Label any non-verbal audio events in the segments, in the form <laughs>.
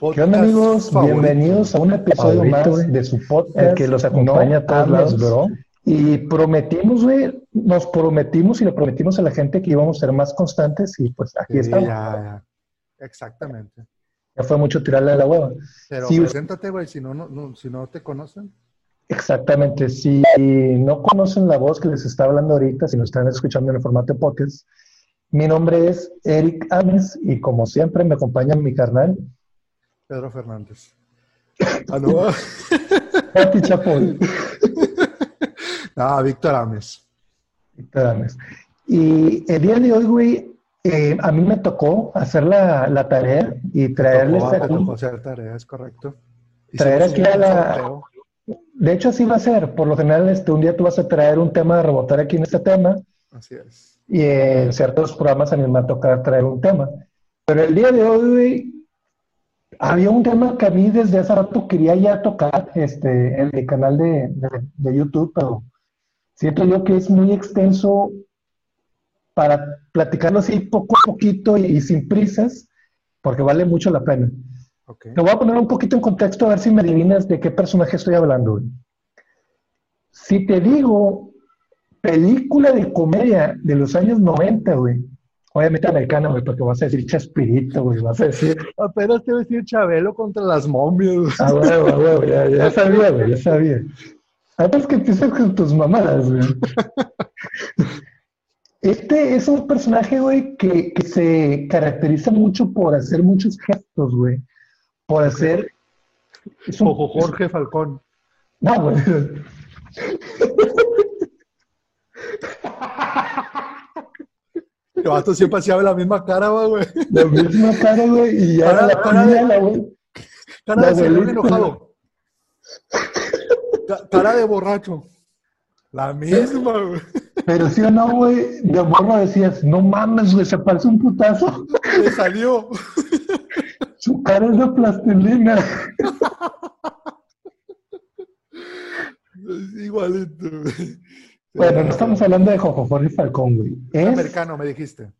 ¿Qué onda amigos? Bienvenidos a un episodio más de su podcast que los acompaña a todos lados, bro. Y prometimos, güey, nos prometimos y le prometimos a la gente que íbamos a ser más constantes y pues aquí estamos. Ya, ya. Exactamente. Ya fue mucho tirarle a la hueva. Pero preséntate, güey, si no, no, si no te conocen. Exactamente. Si no conocen la voz que les está hablando ahorita, si nos están escuchando en el formato de podcast, mi nombre es Eric Ames y como siempre me acompaña mi carnal. Pedro Fernández. <coughs> Ah, no. <laughs> Pati Chapoy. <laughs> Ah, Víctor Ames. Víctor Ames. Y el día de hoy, güey, eh, a mí me tocó hacer la, la tarea y traerles tocó, aquí. tocó hacer tarea, es correcto. traer aquí a la. De hecho, así va a ser. Por lo general, este, un día tú vas a traer un tema de rebotar aquí en este tema. Así es. Y en ciertos programas a mí me va a tocar traer un tema. Pero el día de hoy, había un tema que a mí desde hace rato quería ya tocar este, en el canal de, de, YouTube, pero siento yo que es muy extenso para platicarlo así poco a poquito y, sin prisas, porque vale mucho la pena. Te voy a poner un poquito en contexto a ver si me adivinas de qué personaje estoy hablando. Si te digo película de comedia de los años 90, güey. Obviamente americana, güey, porque vas a decir Chaspirito, güey, vas a decir... Apenas te voy a decir Chabelo contra las momias. Ah, güey, güey, ya, ya sabía, güey, ya sabía. Antes que empieces con tus mamadas, güey. Este es un personaje, güey, que, que, se caracteriza mucho por hacer muchos gestos, güey. Por hacer... Es un, Jorge Falcón. No, güey. El vato siempre hacía la misma cara, güey. La misma cara, güey. Y ya cara, la cara de, la, cara de enojado. cara de borracho. La misma, güey. Pero sí o no, güey, de morro decías, no mames, güey, se parece un putazo. Le salió. Su cara es de plastilina. igualito, güey. Bueno, no estamos hablando de Jojo Jorge Falcón, güey. Es americano, me dijiste.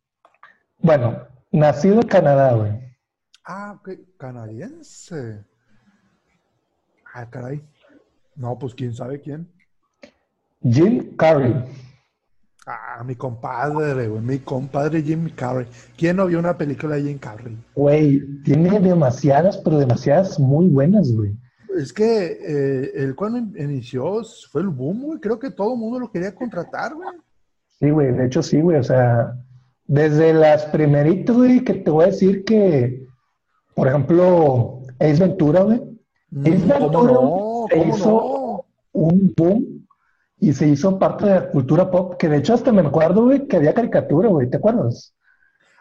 Bueno, nacido en Canadá, güey. Ah, ok. Canadiense. Ah, caray. No, pues quién sabe quién. Jim Carrey. Ah, mi compadre, güey. Mi compadre Jim Carrey. ¿Quién no vio una película de Jim Carrey? Güey, tiene demasiadas, pero demasiadas muy buenas, güey. Es que eh, el cuando inició fue el boom, güey. Creo que todo el mundo lo quería contratar, güey. Sí, güey. De hecho, sí, güey. O sea, desde las primeritas, güey, que te voy a decir que, por ejemplo, Ace Ventura, güey. Mm, Ace Ventura no? se hizo un boom y se hizo parte de la cultura pop, que de hecho hasta me acuerdo, güey, que había caricatura, güey. ¿Te acuerdas?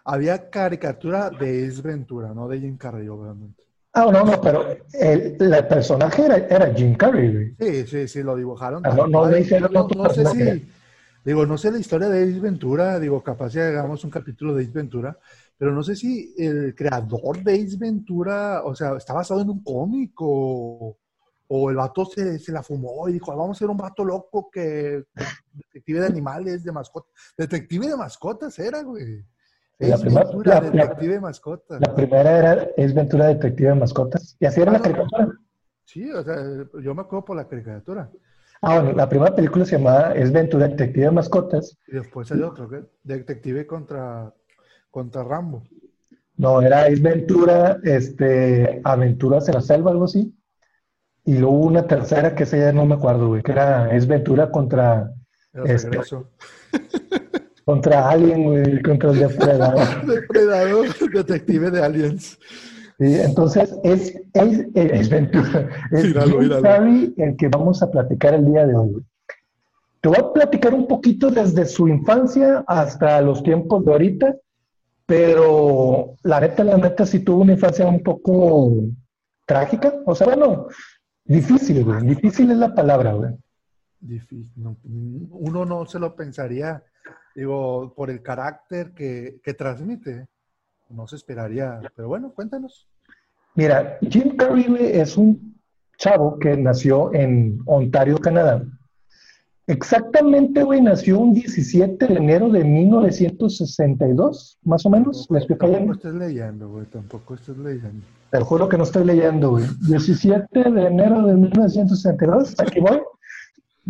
Había caricatura de Ace Ventura, no de Jim Carrey, obviamente. Ah, no, no, pero el, personaje era, era, Jim Carrey. Sí, sí, sí, lo dibujaron. Ah, no, no, no, no sé si, digo, no sé la historia de Ace Ventura, digo, capaz ya hagamos un capítulo de Ace Ventura, pero no sé si el creador de Ace Ventura, o sea, está basado en un cómic o, el vato se, se, la fumó y dijo, vamos a ser un vato loco que detective de animales, de mascotas. Detective de mascotas era, güey. La primera, la, Detective de Mascotas. La primera era Es Ventura Detective de Mascotas. Y así era la ah, caricatura. Sí, o sea, yo me acuerdo por la caricatura. Ah, bueno, la primera película se llamaba Es Ventura Detective de Mascotas. Y después salió otro, ¿qué? Detective contra, contra Rambo. No, era Es Ventura, este, Aventuras en la Selva, algo así. Y luego una tercera que esa ya no me acuerdo, güey, que era Es Ventura contra... El este, <laughs> contra Alien, contra el depredador. <laughs> depredador, detective de aliens. Sí, entonces es, es, es Ventura. Es el que vamos a platicar el día de hoy. Te voy a platicar un poquito desde su infancia hasta los tiempos de ahorita, pero la neta, la neta, sí tuvo una infancia un poco trágica. O sea, bueno, difícil, güey. Difícil es la palabra, güey. Difícil. uno no se lo pensaría Digo, por el carácter que, transmite, no se esperaría. Pero bueno, cuéntanos. Mira, Jim Carrey es un chavo que nació en Ontario, Canadá. Exactamente, güey, nació un 17 de enero de 1962, más o menos. ¿Me estoy Tampoco estás leyendo, güey, tampoco estás leyendo. Te juro que no estoy leyendo, güey. 17 de enero de 1962, aquí voy.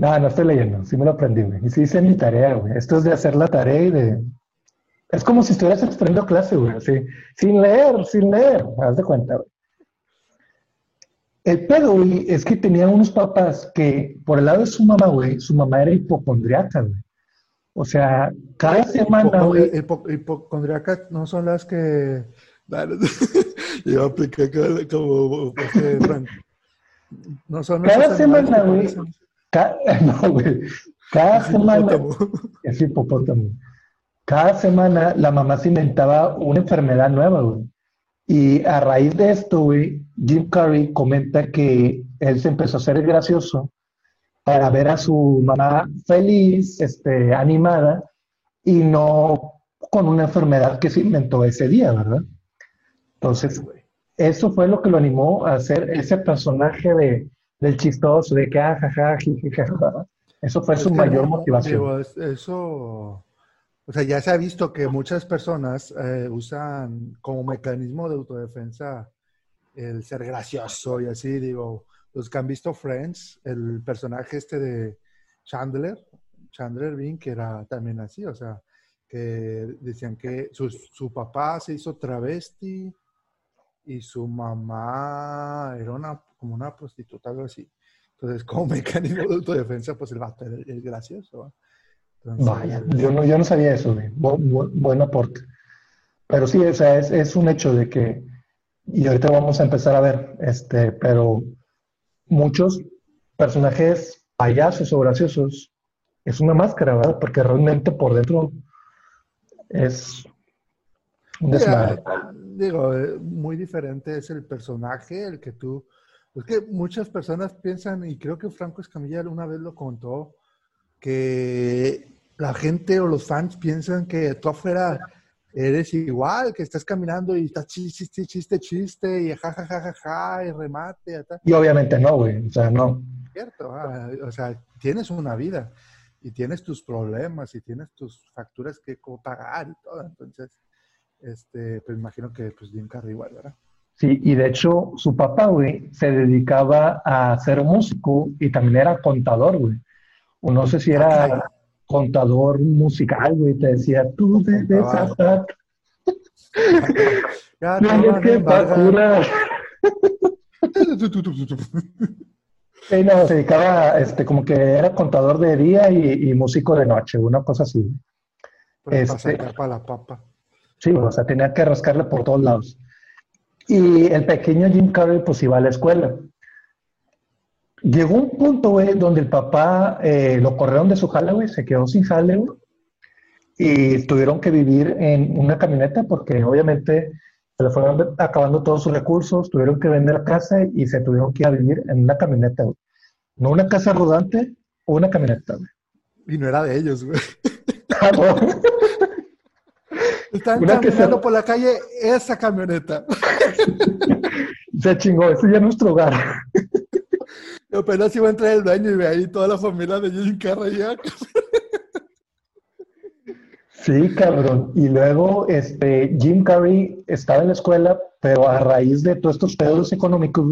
No, no estoy leyendo, sí me lo aprendí, güey. Y sí hice mi tarea, güey. Esto es de hacer la tarea y de... Es como si estuvieras extrayendo clase, güey, así. Sin leer, sin leer, haz de cuenta, güey. El pedo, güey, es que tenía unos papás que, por el lado de su mamá, güey, su mamá era hipocondriaca, güey. O sea, cada semana, güey. Hipocondriacas no son las que. <laughs> <laughs> Yo apliqué como, Frank. No son Cada semana, güey. <laughs> no, güey. Cada semana. <laughs> Es hipopótamo. Cada semana la mamá se inventaba una enfermedad nueva, güey. Y a raíz de esto, güey, Jim Carrey comenta que él se empezó a hacer gracioso para ver a su mamá feliz, este, animada, y no con una enfermedad que se inventó ese día, ¿verdad? Entonces, eso fue lo que lo animó a hacer ese personaje de, del chistoso, de que, ah, jaja, Eso fue su mayor motivación. eso o sea, ya se ha visto que muchas personas eh, usan como mecanismo de autodefensa el ser gracioso y así, digo, los que han visto Friends, el personaje este de Chandler, Chandler Bing, que era también así, o sea, que decían que su, su papá se hizo travesti y su mamá era una, como una prostituta, algo así. Entonces, <laughs> como mecanismo de autodefensa, pues el vato es gracioso. Vaya, yo no, yo no sabía eso, buen aporte. Pero sí, o sea, es, es, un hecho de que, y ahorita vamos a empezar a ver, este, pero muchos personajes payasos o graciosos es una máscara, ¿verdad? Porque realmente por dentro es desmadre. digo, eh, muy diferente es el personaje, el que tú... Es que muchas personas piensan, y creo que Franco Escamilla una vez lo contó, que la gente o los fans piensan que tú afuera eres igual, que estás caminando y estás chiste, chiste, chiste, y ja, ja, ja, ja, ja, y remate. Y obviamente no, güey, o sea, no. Cierto, ah, o sea, tienes una vida y tienes tus problemas y tienes tus facturas que pagar y todo, entonces, este, pues imagino que pues Jim Carrey igual, ¿verdad? Sí, y de hecho su papá, güey, se dedicaba a ser músico y también era contador, güey o no sé si era contador musical, güey, te decía, tú debes estar... <laughs> Ya, no, que basura. <laughs> Sí, no, se dedicaba, este, como que era contador de día y, músico de noche, una cosa así. Este, para la papa. Sí, o sea, tenía que rascarle por todos lados. Y el pequeño Jim Carrey, pues iba a la escuela. Llegó un punto, güey, donde el papá eh, lo corrieron de su jale, güey, se quedó sin jale, güey, y tuvieron que vivir en una camioneta porque obviamente se le fueron acabando todos sus recursos, tuvieron que vender la casa y se tuvieron que ir a vivir en una camioneta, güey. No una casa rodante una camioneta, güey. Y no era de ellos, güey. <laughs> Ah, Están caminando por la calle esa camioneta. <laughs> se chingó, ese ya es nuestro hogar. Yo <laughs> apenas iba a entrar el dueño y ve ahí toda la familia de Jim Carrey. <laughs> Sí, cabrón. Y luego este, Jim Carrey estaba en la escuela, pero a raíz de todos estos pedos económicos,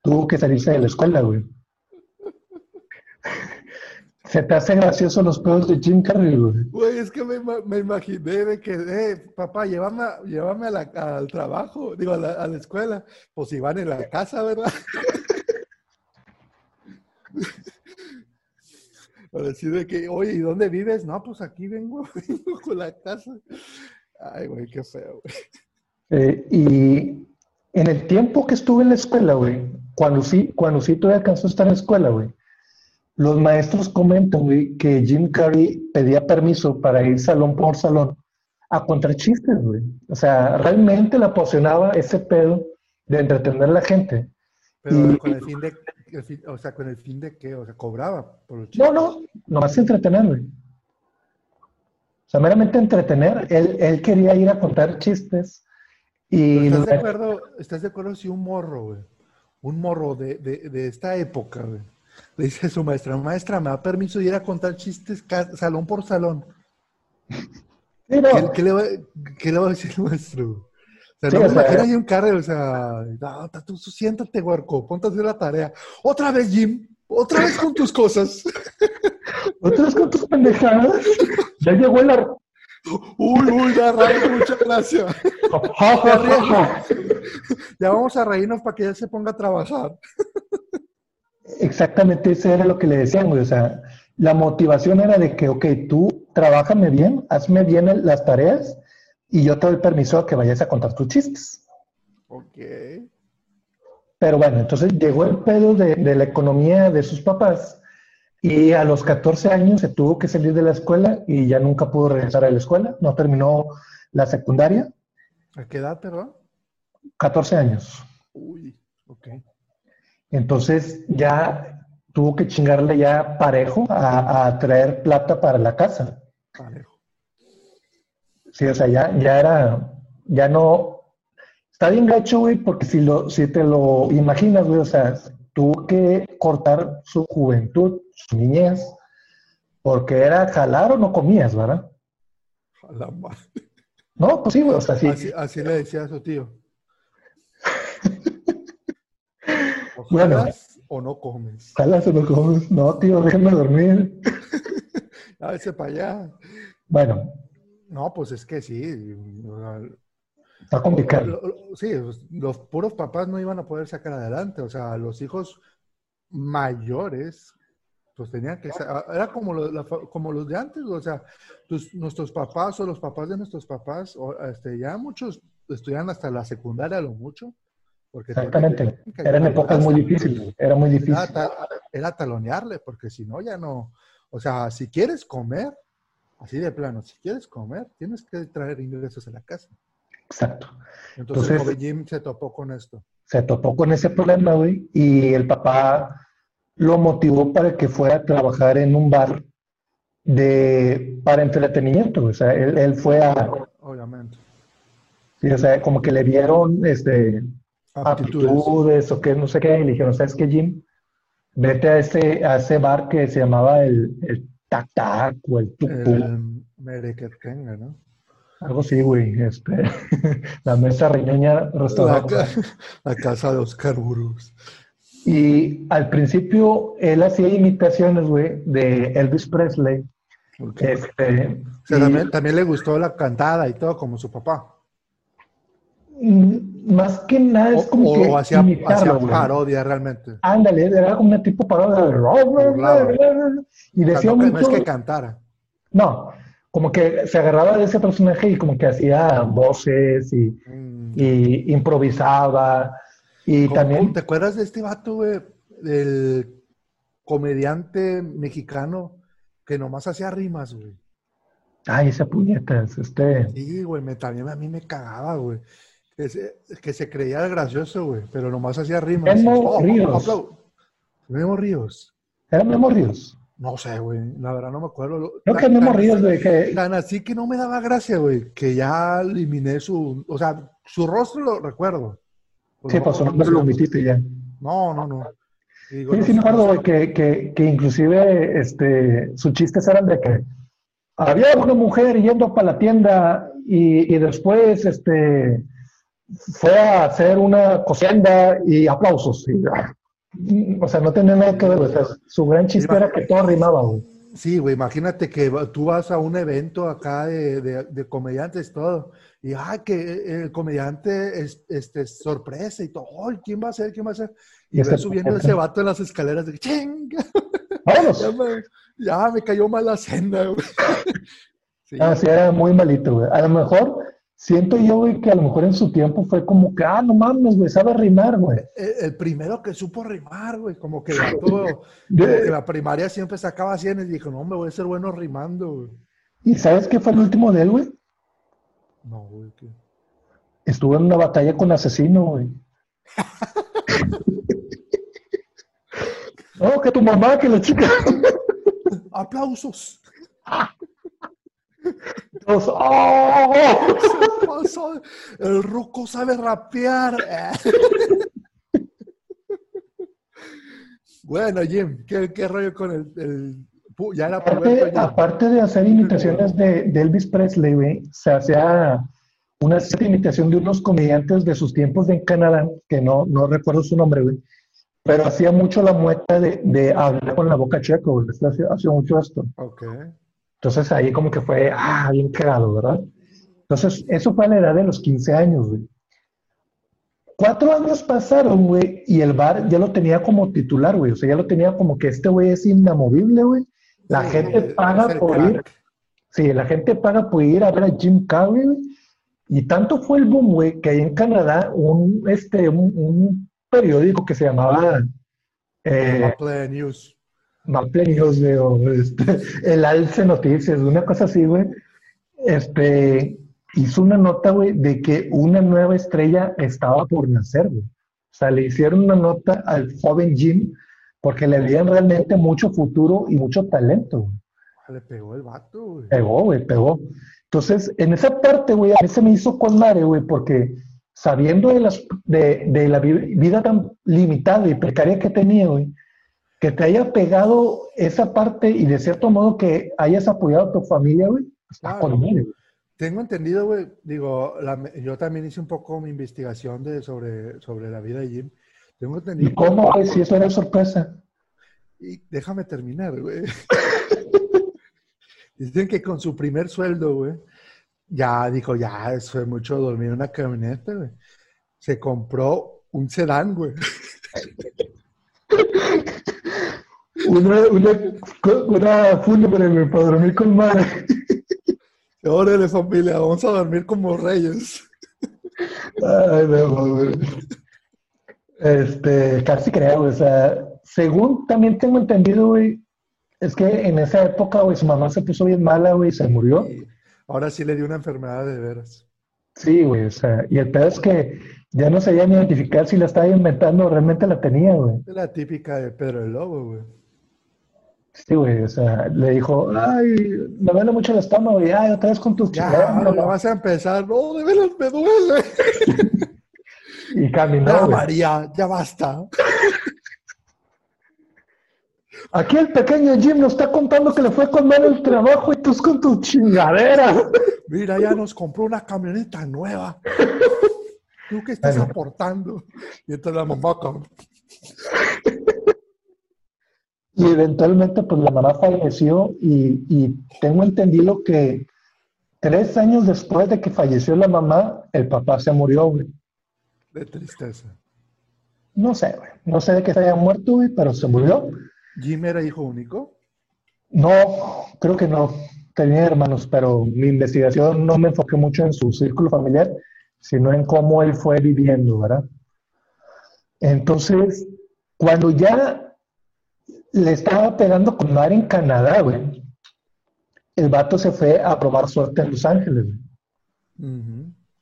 tuvo que salirse de la escuela, güey. Se te hace gracioso los pedos de Jim Carrey, güey. Güey, es que me, me imaginé de que, eh, papá, llévame, llévame al trabajo, digo, a la, a la escuela. Pues iban en la casa, ¿verdad? <laughs> Para decir de que, oye, ¿y dónde vives? No, pues aquí vengo, <laughs> vengo con la casa. Ay, güey, qué feo, güey. Eh, y en el tiempo que estuve en la escuela, güey, cuando sí, cuando sí todavía alcanzó a estar en la escuela, güey, los maestros comentan, güey, que Jim Carrey pedía permiso para ir salón por salón a contar chistes, güey. O sea, realmente le apasionaba ese pedo de entretener a la gente. Pero con el fin de o sea, con el fin de que, o sea, cobraba por los chistes. No, no, nomás entretener, güey. O sea, meramente entretener. Él, él quería ir a contar chistes. Y ¿Estás de acuerdo, estás de acuerdo si un morro, güey? Un morro de, de, de esta época, güey. Le dice su maestra, maestra, ¿me da permiso de ir a contar chistes salón por salón? ¿Qué, le va, a decir el maestro? O sea, no me imagino ahí un carro, o sea, no, tú, siéntate, huerco, ponte a hacer la tarea. Otra vez, Jim, otra vez con tus cosas. <laughs> otra vez con tus pendejadas. <laughs> Ya llegó el... Uy, uy, ya muchas gracias. <laughs> ya vamos a reírnos para que ya se ponga a trabajar. Exactamente, eso era lo que le decían, güey. O sea, la motivación era de que, ok, tú trabájame bien, hazme bien las tareas y yo te doy permiso a que vayas a contar tus chistes. Ok. Pero bueno, entonces llegó el pedo de, de, la economía de sus papás y a los 14 años se tuvo que salir de la escuela y ya nunca pudo regresar a la escuela, no terminó la secundaria. ¿A qué edad, perdón? 14 años. Uy, ok. Entonces ya tuvo que chingarle ya parejo a, traer plata para la casa. Parejo. Sí, o sea, ya, ya era, ya no, está bien gacho, güey, porque si, lo, si te lo imaginas, güey, o sea, tuvo que cortar su juventud, su niñez, porque era jalar o no comías, ¿verdad? Jalar más. No, pues sí, güey, o sea, sí. Así, así le decía a su tío. <laughs> bueno o no comes? Jalas o no comes. No, tío, déjame dormir. A veces para allá. Bueno. No, pues es que sí. Está complicado. Sí, los puros papás no iban a poder sacar adelante. O sea, los hijos mayores, pues tenían que ser, era como, como los de antes, o sea, nuestros papás o los papás de nuestros papás, este, ya muchos estudian hasta la secundaria a lo mucho, Exactamente. Eran épocas muy difíciles. Era muy difícil. Era, talonearle, porque si no, ya no. O sea, si quieres comer, así de plano, si quieres comer, tienes que traer ingresos a la casa. Exacto. Entonces, Entonces Jim se topó con esto. Se topó con ese problema, güey, y el papá lo motivó para que fuera a trabajar en un bar de para entretenimiento. O sea, él, él fue a. Obviamente. Sí, o sea, como que le vieron este aptitudes, o que no sé qué, y le dijeron, ¿sabes qué, Jim? Vete a ese, a ese bar que se llamaba el, el Tac Tac o el Tuc El ¿no? Algo así, güey. Este, <laughs> la mesa riñeña restaurante. <laughs> La, casa de Oscar Burus. Y al principio él hacía imitaciones, güey, de Elvis Presley. Este, también, también le gustó la cantada y todo, como su papá. Mm, más que nada es como que hacía, hacía parodia realmente. Ándale, era como una tipo parodia y decía no, es que cantara. No, como que se agarraba de ese personaje y como que hacía voces y, mm. y improvisaba y también... ¿Te acuerdas de este vato, güey? Del comediante mexicano que nomás hacía rimas, güey. Ay, esa puñeta, este... Sí, güey, me, también a mí me cagaba, güey. Que se, que se creía gracioso, güey, pero nomás hacía rimas. Memo oh, Ríos. Memo Ríos. ¿Era Memo Ríos? No sé, güey, la verdad no me acuerdo. Creo que Memo Ríos, güey. Que... Tan así que no me daba gracia, güey, que ya eliminé su, o sea, su rostro lo recuerdo. sí, pues su nombre lo omitiste ya. No, no, no. sí, sí, me acuerdo, güey, que, que, que inclusive este, sus chistes eran de que había una mujer yendo para la tienda y, y después, este, fue a hacer una cosienda y aplausos. o sea, no tenía nada que ver. su gran chiste era que todo rimaba, Sí, güey, imagínate que tú vas a un evento acá de, de, comediantes, todo, y ah, que el comediante es este, sorpresa y todo, ¿quién va a ser? ¿Quién va a ser? Y, y subiendo ese vato en las escaleras de ¡Chinga! <laughs> ya, me, ya, me, cayó mal la senda, güey. <laughs> sí. Ah, sí, era muy malito, güey. A lo mejor Siento yo, güey, que a lo mejor en su tiempo fue como que, ah, no mames, güey, sabe rimar, güey. El, primero que supo rimar, güey, como que, todo, <laughs> la primaria siempre sacaba 100 y dijo, no, me voy a ser bueno rimando, güey. ¿Y sabes qué fue el último de él, güey? No, güey, ¿qué? Estuvo en una batalla con asesino, güey. <laughs> no, que tu mamá, que la chica. Aplausos. <laughs> ¡oh! El ruco sabe rapear. Bueno, Jim, ¿qué, qué rollo con el, el ya era Aparte, puberto ya? aparte de hacer imitaciones de, de Elvis Presley, güey, se hacía una cierta imitación de unos comediantes de sus tiempos en Canadá, que no, no recuerdo su nombre, güey, pero hacía mucho la mueca de, de hablar con la boca checa, güey, hacía, hacía mucho esto. Ok. Entonces ahí como que fue, ah, bien cagado, ¿verdad? Entonces, eso fue a la edad de los 15 años, güey. Cuatro años pasaron, güey, y el bar ya lo tenía como titular, güey. O sea, ya lo tenía como que este güey es inamovible, güey. La Sí, gente paga por crack. ir. Sí, la gente paga por ir a ver a Jim Carrey, güey. Y tanto fue el boom, güey, que ahí en Canadá un, este, un, un periódico que se llamaba eh, News. Maple News, güey, o, este, el Alce Noticias, una cosa así, güey. Este, hizo una nota, güey, de que una nueva estrella estaba por nacer, güey. O sea, le hicieron una nota al joven Jim porque le veían realmente mucho futuro y mucho talento, güey. Le pegó el vato, güey. Pegó, güey, pegó. Entonces, en esa parte, güey, a mí se me hizo con madre, güey, porque sabiendo de, las, de, de la vi- vida tan limitada y precaria que tenía, güey, que te haya pegado esa parte y de cierto modo que hayas apoyado a tu familia, güey, está Claro. Tengo entendido, güey, digo, la- yo también hice un poco mi investigación de, sobre, sobre la vida de Jim. Tengo entendido. ¿Y cómo, güey, si eso era sorpresa? Y déjame terminar, güey. <laughs> Dicen que con su primer sueldo, güey, ya dijo, ya, eso es mucho dormir en una camioneta, güey. Se compró un sedán, güey. <laughs> Una, una, una fúnebre, güey, para dormir con madre. Órale, familia, vamos a dormir como reyes. Ay, no, güey. Este, casi creo, o sea, según también tengo entendido, güey, es que en esa época, güey, su mamá se puso bien mala, güey, y se murió. Ahora sí le dio una enfermedad de veras. Sí, güey, o sea, y el pedo es que ya no sabían identificar si la estaba inventando o realmente la tenía, güey. Es la típica de Pedro el Lobo, güey. Sí, güey, o sea, le dijo, ay, me duele mucho el estómago, y ay, otra vez con tus chingaderas, ya mamá". vas a empezar. No, de veras me duele. <laughs> Y caminó, güey. María, ya basta. Aquí el pequeño Jim nos está contando que le fue con mal el trabajo y tú con tu chingadera. Mira, ya nos compró una camioneta nueva. <laughs> ¿Tú qué estás Bueno. aportando? Y entonces la mamá. Y eventualmente, pues la mamá falleció y, y tengo entendido que tres años después de que falleció la mamá, el papá se murió, güey. De tristeza. No sé, güey. No sé de qué se haya muerto, güey, pero se murió. ¿Jim era hijo único? No, creo que no. Tenía hermanos, pero mi investigación no me enfoqué mucho en su círculo familiar, sino en cómo él fue viviendo, ¿verdad? Entonces, cuando ya le estaba pegando con mar en Canadá, güey, el vato se fue a probar suerte en Los Ángeles.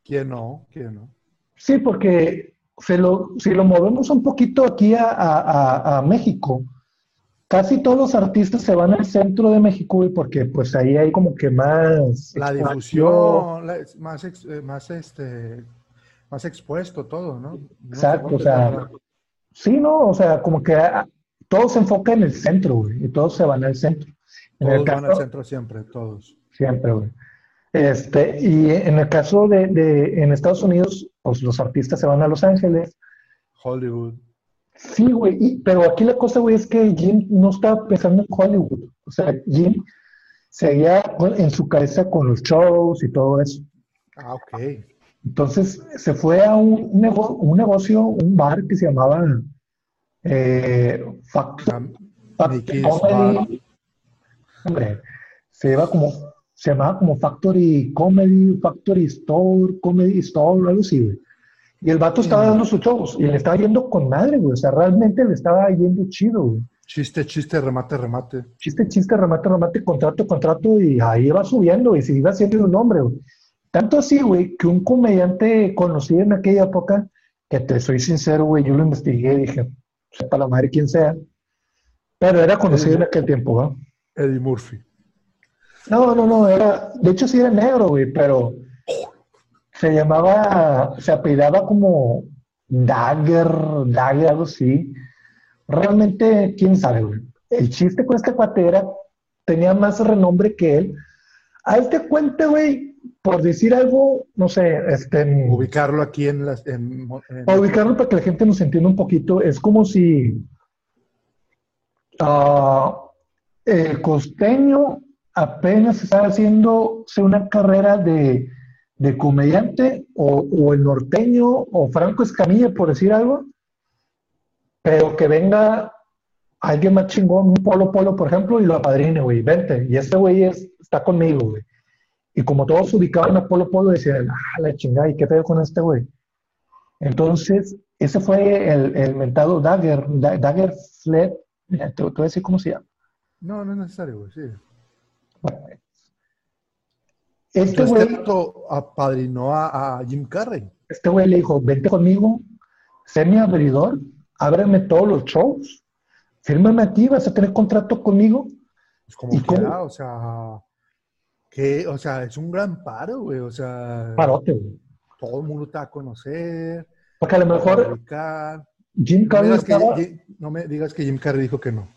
¿Quién no? ¿Quién no? Sí, porque se lo, si lo movemos un poquito aquí a, a- a- a México, casi todos los artistas se van al centro de México, porque pues ahí hay como que más... La difusión, la- más, ex- eh, más, este, más expuesto todo, ¿no? Exacto, o sea, sí, ¿no? O sea, como que ah, todo se enfoca en el centro, güey, y todos se van al centro. En el Todos van al centro siempre, todos. Siempre, güey. Este, y en el caso de, de- en Estados Unidos, pues los artistas se van a Los Ángeles. Hollywood. Sí, güey, y- pero aquí la cosa, güey, es que Jim no estaba pensando en Hollywood. O sea, Jim seguía en su cabeza con los shows y todo eso. Ah, ok. Entonces se fue a un, nego- un negocio, un bar que se llamaba eh, Factor Am- Fact- Mickey's Comedy. Hombre, se llama como, se llamaba como Factory Comedy, Factory Store, Comedy Store, algo así, güey. Y el vato estaba dando sus shows y le estaba yendo con madre, güey. O sea, realmente le estaba yendo chido, güey. Chiste, chiste, remate, remate. Chiste, chiste, remate, remate, contrato, contrato, y ahí va subiendo, y se iba haciendo un nombre, güey. Tanto así, güey, que un comediante conocido en aquella época, que te soy sincero, güey, yo lo investigué y dije, sepa la madre quién sea, pero era conocido en aquel tiempo, ¿no? Eddie Murphy. No, no, no, era, de hecho sí era negro, güey, pero se llamaba, se apellidaba como Dagger, Dagger, algo así. realmente, quién sabe, güey. El chiste con este cuate era, tenía más renombre que él. A este cuente, güey, por decir algo, no sé, este... Ubicarlo aquí en las... En, en- Para ubicarlo para que la gente nos entienda un poquito, es como si ah, el costeño apenas estaba haciéndose una carrera de, de comediante, o, o el norteño, o Franco Escamilla, por decir algo, pero que venga alguien más chingón, un polo polo, por ejemplo, y lo apadrine, güey, vente, y este güey es- está conmigo, güey. Y como todos ubicaban a Polo Polo, decían, ah, la chingada, ¿y qué pedo con este güey? Entonces, ese fue el, el mentado Dagger, Da- Dagger Fled, mira, te, te voy a decir cómo se llama. No, no es necesario, güey, sí. Bueno, este güey, apadrinó a, a Jim Carrey. este güey le dijo, vente conmigo, sé mi abridor, ábreme todos los shows, fírmame aquí, vas a tener contrato conmigo. Pues como ¿Y quiera, o sea, que, o sea, es un gran paro, güey, o sea, Parote, güey. todo el mundo te va a conocer, Porque a lo mejor. Jim No me, Carrey digas que, estaba- Jim- no me digas que Jim Carrey dijo que no.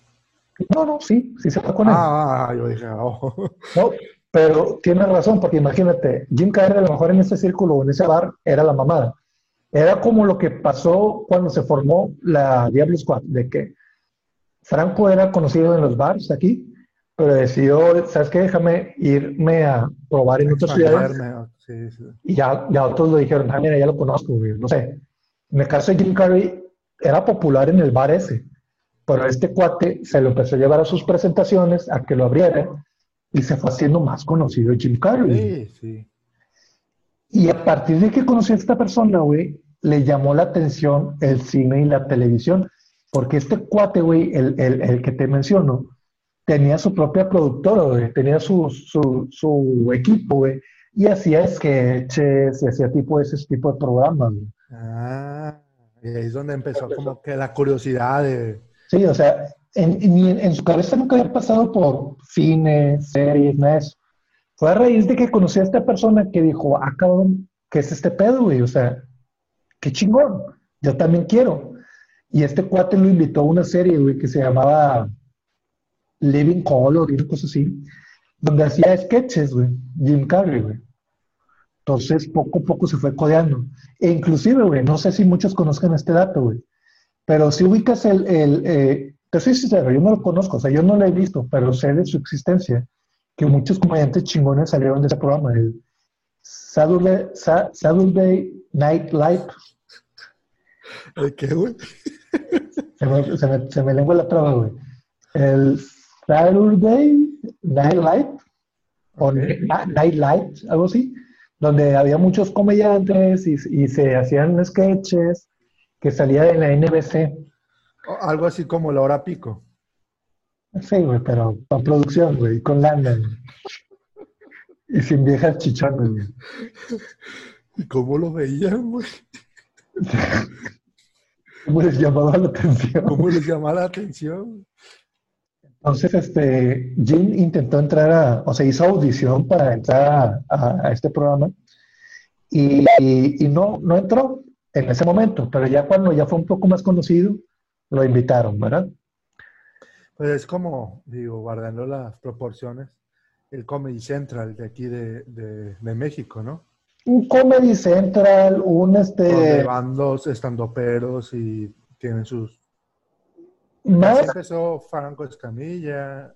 No, no, sí, sí se fue con él. Ah, yo dije, oh. No, pero tienes razón, porque imagínate, Jim Carrey a lo mejor en ese círculo o en ese bar era la mamada. Era como lo que pasó cuando se formó la Diablo Squad, de que Franco era conocido en los bars aquí, pero decidió, ¿sabes qué? Déjame irme a probar en otras ciudades. Sí, sí. Y ya, ya otros lo dijeron, ah, mira, ya lo conozco, güey, no sé. En el caso de Jim Carrey, era popular en el bar ese, pero este cuate se lo empezó a llevar a sus presentaciones, a que lo abriera, y se fue haciendo más conocido Jim Carrey. Sí, sí. Y a partir de que conocí a esta persona, güey, le llamó la atención el cine y la televisión, porque este cuate, güey, el, el, el que te menciono, tenía su propia productora, güey, tenía su, su, su equipo, güey, y hacía sketches y hacía tipo ese tipo de programas, güey. Ah, y ahí es donde empezó como que la curiosidad de... Sí, o sea, en, en, su cabeza nunca había pasado por cine, series, nada de eso. Fue a raíz de que conocí a esta persona que dijo, ah, cabrón, ¿qué es este pedo, güey? O sea, qué chingón, yo también quiero. Y este cuate lo invitó a una serie, güey, que se llamaba Living Color y una cosa así, donde hacía sketches, güey, Jim Carrey, güey. Entonces, poco a poco se fue codeando. E inclusive, güey, no sé si muchos conozcan este dato, güey, pero si ubicas el, el eh, te soy sincero, yo no lo conozco, o sea, yo no lo he visto, pero sé de su existencia, que muchos comediantes chingones salieron de ese programa, el Saturday, Sa- Saturday Night Live, ¿De qué, güey? se me, se me, se me lengua la traba, güey. El Saturday Night Live, o Night Light, algo así, donde había muchos comediantes y, y se hacían sketches que salía de la NBC. Algo así como la hora pico. Sí, güey, pero con producción, güey, con lana, güey. Y sin viejas chichones, güey. ¿Y cómo lo veían, güey? ¿Cómo les llamaba la atención? ¿Cómo les llamaba la atención? Entonces, este, Jim intentó entrar a, o sea, hizo audición para entrar a, a- a este programa y, y- y no, no entró en ese momento, pero ya cuando ya fue un poco más conocido, lo invitaron, ¿verdad? Pues es como, digo, guardando las proporciones, el Comedy Central de aquí de, de, de México, ¿no? Un Comedy Central, un Donde este, van dos estandoperos y tienen sus... Así más, empezó Franco Escamilla.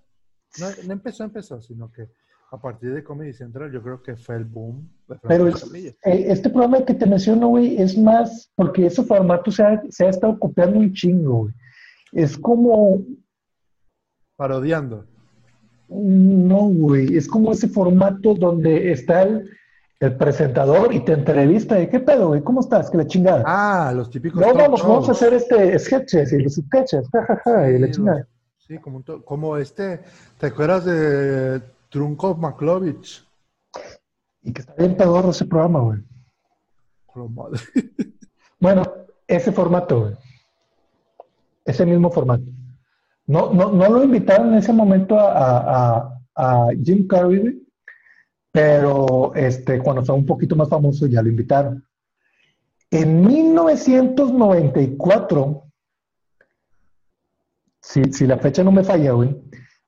No, no empezó, empezó, sino que a partir de Comedy Central yo creo que fue el boom de pero es- este programa que te menciono, güey, es más, porque ese formato se ha, se ha estado copiando un chingo, güey. Es como, Parodiando. No, güey, es como ese formato donde está el, el presentador y te entrevista de qué pedo, güey, ¿cómo estás? Que la chingada. Ah, los típicos no, vamos, vamos a hacer este sketches y los sketches, jajaja, y la Sí, chingada. los- Sí, como, como este, ¿te acuerdas de Trunco Maklovich? Y que está bien pedorro ese programa, güey. Madre. <laughs> Bueno, ese formato, güey. Ese mismo formato. No, no, no lo invitaron en ese momento a, a- a- a Jim Carrey, güey, pero este, cuando fue un poquito más famoso ya lo invitaron. En 1994, si, si la fecha no me falla, güey,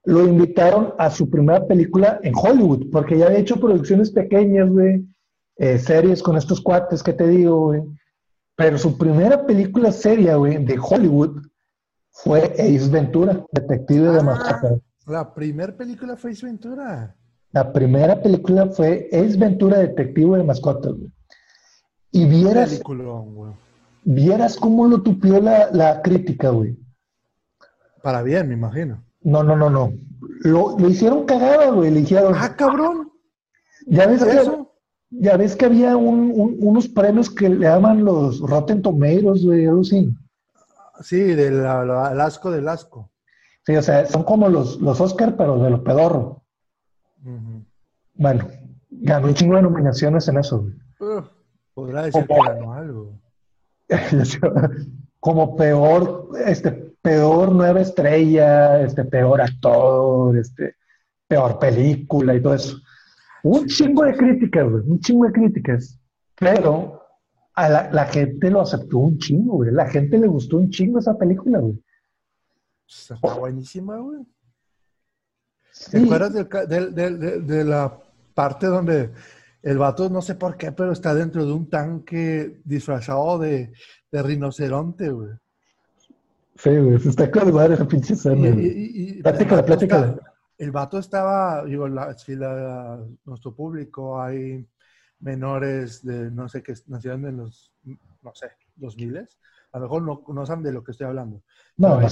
lo invitaron a su primera película en Hollywood, porque ya había hecho producciones pequeñas, güey, eh, series con estos cuates que te digo, güey. Pero su primera película seria, güey, de Hollywood fue Ace Ventura, Detective de Ah. Mascotas. La primera película fue Ace Ventura. La primera película fue Ace Ventura, Detective de Mascotas, güey. Y vieras, Peliculón, güey. vieras cómo lo tupió la, la crítica, güey. Para bien, me imagino. No, no, no, no. Lo, lo hicieron cagada, güey. Le dijeron, Ah, cabrón. ya ves que, Eso. ya ves que había un- un- unos premios que le llaman los Rotten Tomatoes, güey, algo así. Sí, del asco del asco. Sí, o sea, son como los, los Oscar, pero de los pedorro. Bueno, ganó un chingo de nominaciones en eso, güey. Ugh, podrá decir que ganó algo. <laughs> como peor, este, peor nueva estrella, este, peor actor, este, peor película y todo eso. Un chingo de críticas, güey, un chingo de críticas. Pero a la, la gente lo aceptó un chingo, güey. La gente le gustó un chingo esa película, güey. Está buenísima, güey. ¿Te Sí, acuerdas del de la parte donde el vato, no sé por qué, pero está dentro de un tanque disfrazado de, de rinoceronte, güey? Sí, güey, está con madre esa pinche escena, y- el vato está- pláticala. El vato estaba, digo, la, si la- nuestro público hay menores de, no sé, que nacieron en los, no sé, 2000 a lo mejor no, no saben de lo que estoy hablando. No, en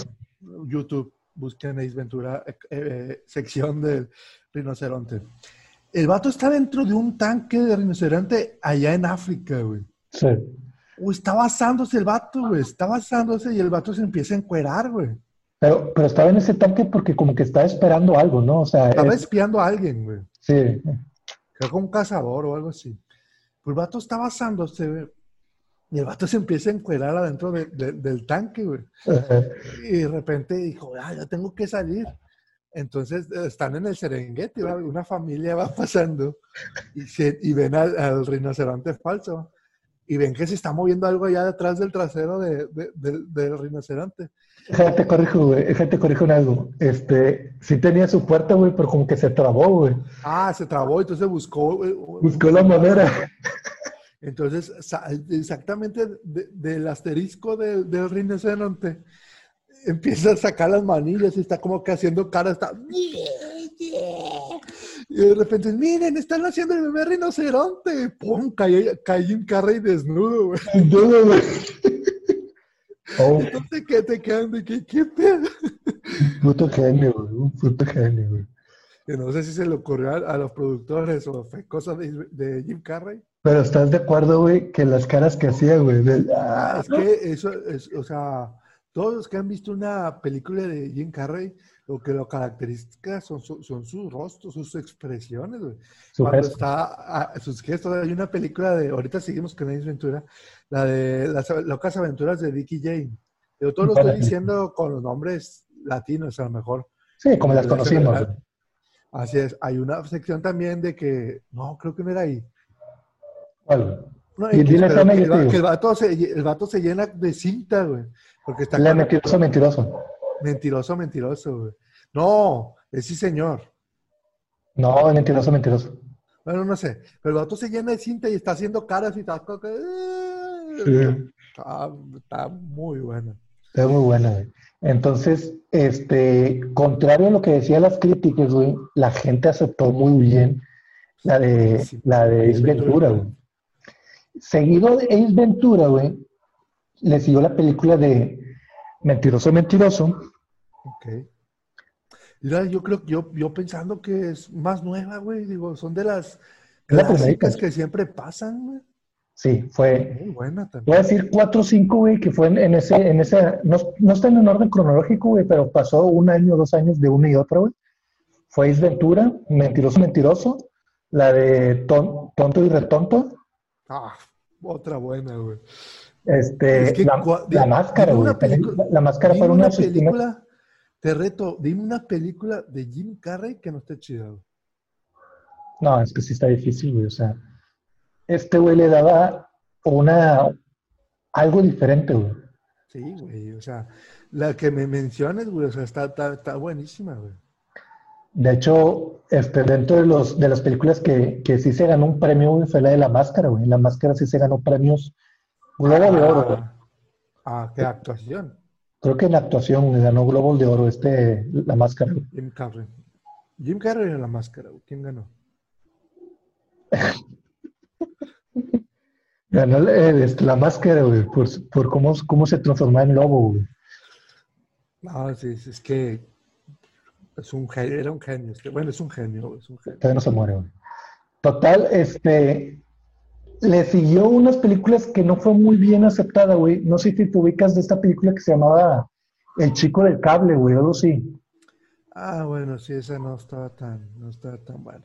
YouTube, busquen Ace Ventura, eh, eh, sección del rinoceronte. El vato está dentro de un tanque de rinoceronte allá en África, güey. sí. Uy, está basándose el vato, güey. Está basándose y el vato se empieza a encuerar, güey. Pero, pero estaba en ese tanque porque como que estaba esperando algo, ¿no? O sea, Estaba es- espiando a alguien, güey. sí. Creo que un cazador o algo así. Pues el vato está basándose, güey. Y el vato se empieza a encuerar adentro de- de- del tanque, güey. Y de repente dijo, ah, ya tengo que salir. Entonces eh, están en el Serengeti, una familia va <laughs> pasando y, se- y ven al, al rinoceronte falso y ven que se está moviendo algo allá detrás del trasero de- de- del- del rinoceronte. Déjate corrijo, güey. Déjate corrijo en algo. Este, sí tenía su puerta, güey, pero como que se trabó, güey. Ah, se trabó, entonces buscó. eh, Buscó la manera. <laughs> Entonces, exactamente de- del asterisco de- del rinoceronte, empieza a sacar las manillas y está como que haciendo cara, está... Y de repente, miren, están haciendo el bebé rinoceronte. ¡Pum! Cae, cae Jim Carrey desnudo, güey. Duda, güey. Oh, Entonces, ¿qué te quedan de que qué pedo? un puto genio, güey. Un puto genio, güey. Que no sé si se le ocurrió a, los productores o fue cosa de, de Jim Carrey. Pero estás de acuerdo, güey, que las caras que hacía, güey. ah, Es que eso es, o sea, todos los que han visto una película de Jim Carrey, lo que lo caracteriza son, son sus rostros, sus expresiones, güey. su Cuando gesto. está, a- sus gestos, hay una película de, ahorita seguimos con Ace Ventura, la de las locas aventuras de Dicky Jane. Yo todo lo estoy diciendo con los nombres latinos, a lo mejor. Sí, como las conocimos. Así es. Hay una sección también de que, no, creo que no era ahí. ¿Cuál? No, Y dile pero que el, que el vato se, el vato se llena de cinta, güey. Porque está La mentiroso, mentiroso. Mentiroso, mentiroso, güey. No, es sí, señor. No, mentiroso, mentiroso. Bueno, no sé. Pero el vato se llena de cinta y está haciendo caras y está. que, Sí. Está, está muy bueno. Es muy buena, güey. Entonces, este, contrario a lo que decían las críticas, güey, la gente aceptó muy bien la de, Sí. la de Ventura, güey. Seguido de Ace Ventura, güey, le siguió la película de Mentiroso, Mentiroso. Ok. Mira, yo creo, yo, yo pensando que es más nueva, güey. Digo, son de las clásicas que siempre pasan, güey. Sí, fue, Muy buena voy también. a decir 4 o 5, güey, que fue en, en ese, en ese, no, no está en orden cronológico, güey, pero pasó un año, dos años de una y otra, güey. Fue Ace Ventura, Mentiroso, Mentiroso, la de Ton- Tonto y Retonto, Ah, otra buena, güey. este, Es que la, máscara, güey. La, máscara fue una película, te reto, dime una película de Jim Carrey que no esté chida. No, es que sí está difícil, güey. O sea, este güey le daba una algo diferente, güey. Sí, güey, o sea, la que me menciones, güey, o sea, está, está, está buenísima, güey. De hecho, este, dentro de, los, de las películas que, que sí se ganó un premio, güey, fue la de La Máscara, güey. La Máscara sí se ganó premios Globo de Oro, güey. Ah, qué actuación. Creo que en actuación güey, ganó Globo de Oro este, La Máscara. güey. Jim Carrey. Jim Carrey en la máscara, güey. ¿Quién ganó? <laughs> Ganó este, La Máscara, güey, por, por cómo, cómo se transformaba en lobo, güey. No, sí, sí, es que es un genio, era un genio. este- Bueno, es un genio, es un genio. Todavía no se muere, güey. Total, este, le siguió unas películas que no fue muy bien aceptada, güey. No sé si te ubicas de esta película que se llamaba El Chico del Cable, güey, algo así. Ah, bueno, sí, esa no estaba tan, no estaba tan buena.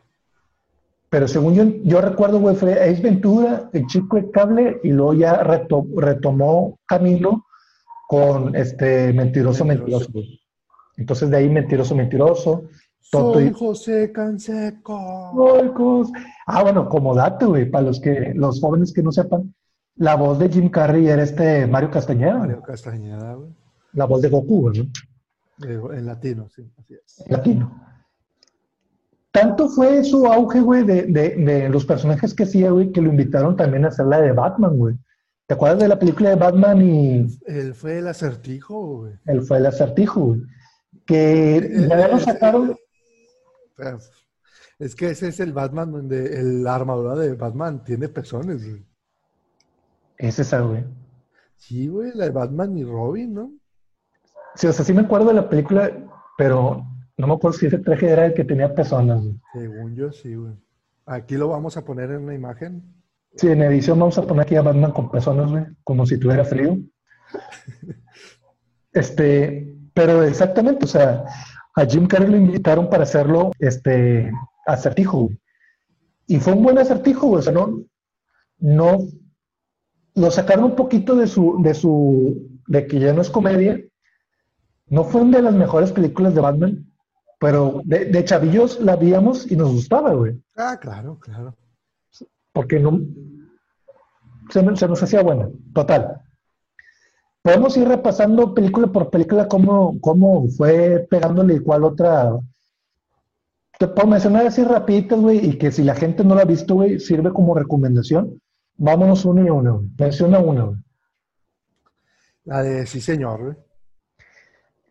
Pero según yo, yo recuerdo, güey, fue Ace Ventura, El Chico del Cable, y luego ya reto- retomó camino con este Mentiroso, Mentiroso. Mentiroso. Entonces de ahí Mentiroso, Mentiroso. Toto Soy y- José Canseco. Oikos. Ah, bueno, como dato, güey, para los que, los jóvenes que no sepan, la voz de Jim Carrey era este Mario Castañeda. Mario Castañeda, güey. la voz de Goku, güey, ¿no? En latino, sí, así es. latino. Tanto fue su auge, güey, de, de, de los personajes que hacía, güey, que lo invitaron también a hacer la de Batman, güey. ¿Te acuerdas de la película de Batman y Él fue el acertijo, güey. él fue el acertijo, güey? Que ya lo sacaron, Es que ese es el Batman donde el- la armadura de Batman tiene pezones, güey. es esa, güey. Sí, güey, la de Batman y Robin, ¿no? Sí, o sea, sí me acuerdo de la película, pero no me acuerdo si ese traje era el que tenía personas, güey. Según yo, sí, güey. Aquí lo vamos a poner en una imagen. Sí, en edición vamos a poner aquí a Batman con personas, güey, como si tuviera frío. <laughs> Este, pero exactamente, o sea, a Jim Carrey lo invitaron para hacerlo, este, acertijo, güey. Y fue un buen acertijo, güey, o sea, no, no, lo sacaron un poquito de su, de su, de que ya no es comedia. No fue una de las mejores películas de Batman, pero de, de chavillos la víamos y nos gustaba, güey Ah, claro, claro. porque no se nos hacía buena. Total. Podemos ir repasando película por película cómo, cómo fue pegándole y cuál otra. Te puedo mencionar así rapiditas, güey, y que si la gente no la ha visto, güey, sirve como recomendación. Vámonos una y una, güey. Menciona una, güey. La de sí, señor, güey.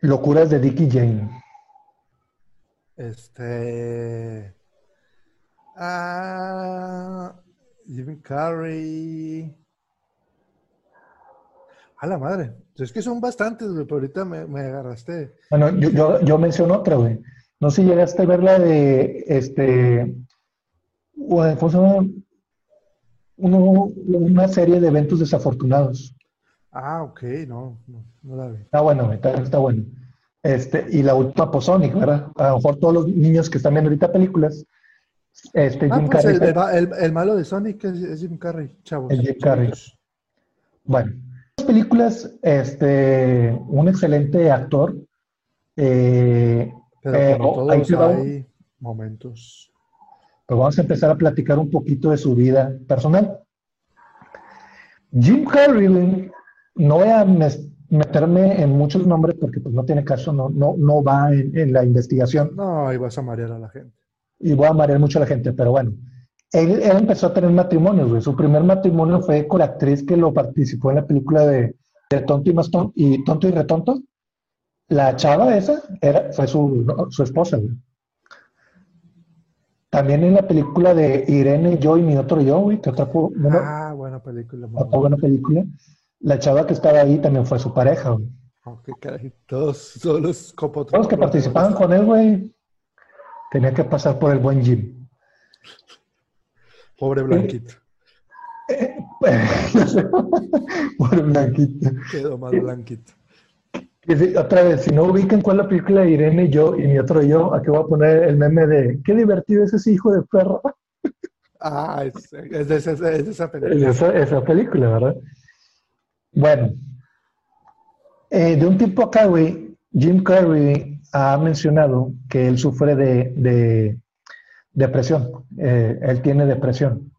Locuras de Dick y Jane. Este. Ah. Jim Carrey. A la madre. Es que son bastantes, güey, pero ahorita me, me agarraste. Bueno, yo, yo, yo menciono otra, güey. No sé si llegaste a ver la de, este, güey, ¿cómo se llama? Uno- una serie de eventos desafortunados. Ah, ok, no, no, no la vi. Está bueno, güey, está, está bueno. Este, y la última Posonic, ¿verdad? A lo mejor todos los niños que están viendo ahorita películas, este, Ah, Jim pues Carrey, el, el- el malo de Sonic es, es Jim Carrey, chavos. El Jim Carrey. Bueno, películas, este, un excelente actor. eh, Pero ahí va un- hay momentos. Pues vamos a empezar a platicar un poquito de su vida personal. Jim Carrey, no voy a meterme en muchos nombres porque pues no tiene caso, no, no, no va en, en la investigación No, ahí vas a marear a la gente. y voy a marear mucho a la gente, pero bueno. Él, él empezó a tener matrimonios, güey. Su primer matrimonio fue con la actriz que lo participó en la película de, de Tonto y más y Tonto y Retonto. La chava esa era, fue su, no, su esposa, güey. También en la película de Irene, yo y mi otro yo, güey, que otra, bueno, Ah, buena película. otra buena película. La chava que estaba ahí también fue su pareja, güey. Qué caray. Todos, todos los copos. Todos los que participaban con él, güey, tenían que pasar por el buen Jim. Pobre Blanquito. <laughs> Por blanquito. Quedó más Blanquito. Y si- otra vez, si no ubican cuál es la película de Irene y yo y mi otro yo, aquí voy a poner el meme de qué divertido es ese hijo de perro. <laughs> Ah, es, es de, esa, es de esa Es película. esa, esa película, ¿verdad? Bueno, eh, de un tiempo acá, güey, Jim Carrey ha mencionado que él sufre de, de depresión. Eh, él tiene depresión.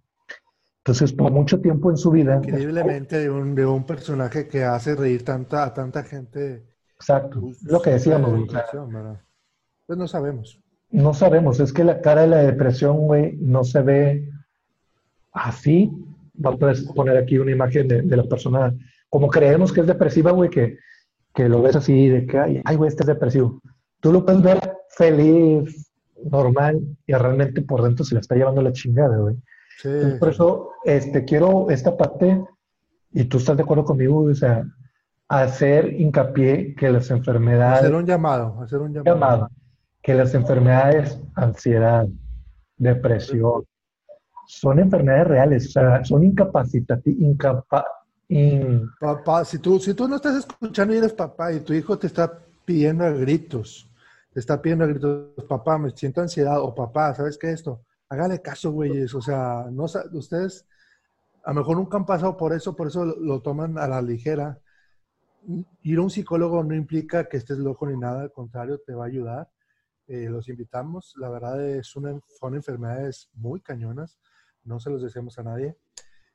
Entonces, por mucho tiempo en su vida. Increíblemente de un, de un personaje que hace reír tanta, a tanta gente. Exacto, lo que decíamos. pues no sabemos. No sabemos, es que la cara de la depresión, güey, no se ve así. Vamos a poner aquí una imagen de, de la persona, como creemos que es depresiva, güey, que, que lo ves así, de que, ay, güey, este es depresivo. Tú lo puedes ver feliz, normal, y realmente por dentro se le está llevando la chingada, güey. Por eso este, quiero esta parte, y tú estás de acuerdo conmigo, o sea, hacer hincapié que las enfermedades... Hacer un llamado, hacer un llamado. que las enfermedades, ansiedad, depresión, son enfermedades reales, o sea, son incapacitativas, incapa, Papá, si tú, si tú no estás escuchando y eres papá y tu hijo te está pidiendo a gritos, te está pidiendo a gritos, papá, me siento ansiedad, o papá, ¿sabes qué es esto? hágale caso, güeyes. O sea, no, ustedes a lo mejor nunca han pasado por eso, por eso lo, toman a la ligera. Ir a un psicólogo no implica que estés loco ni nada, al contrario, te va a ayudar. Eh, los invitamos. La verdad es una, son enfermedades muy cañonas. No se los deseamos a nadie.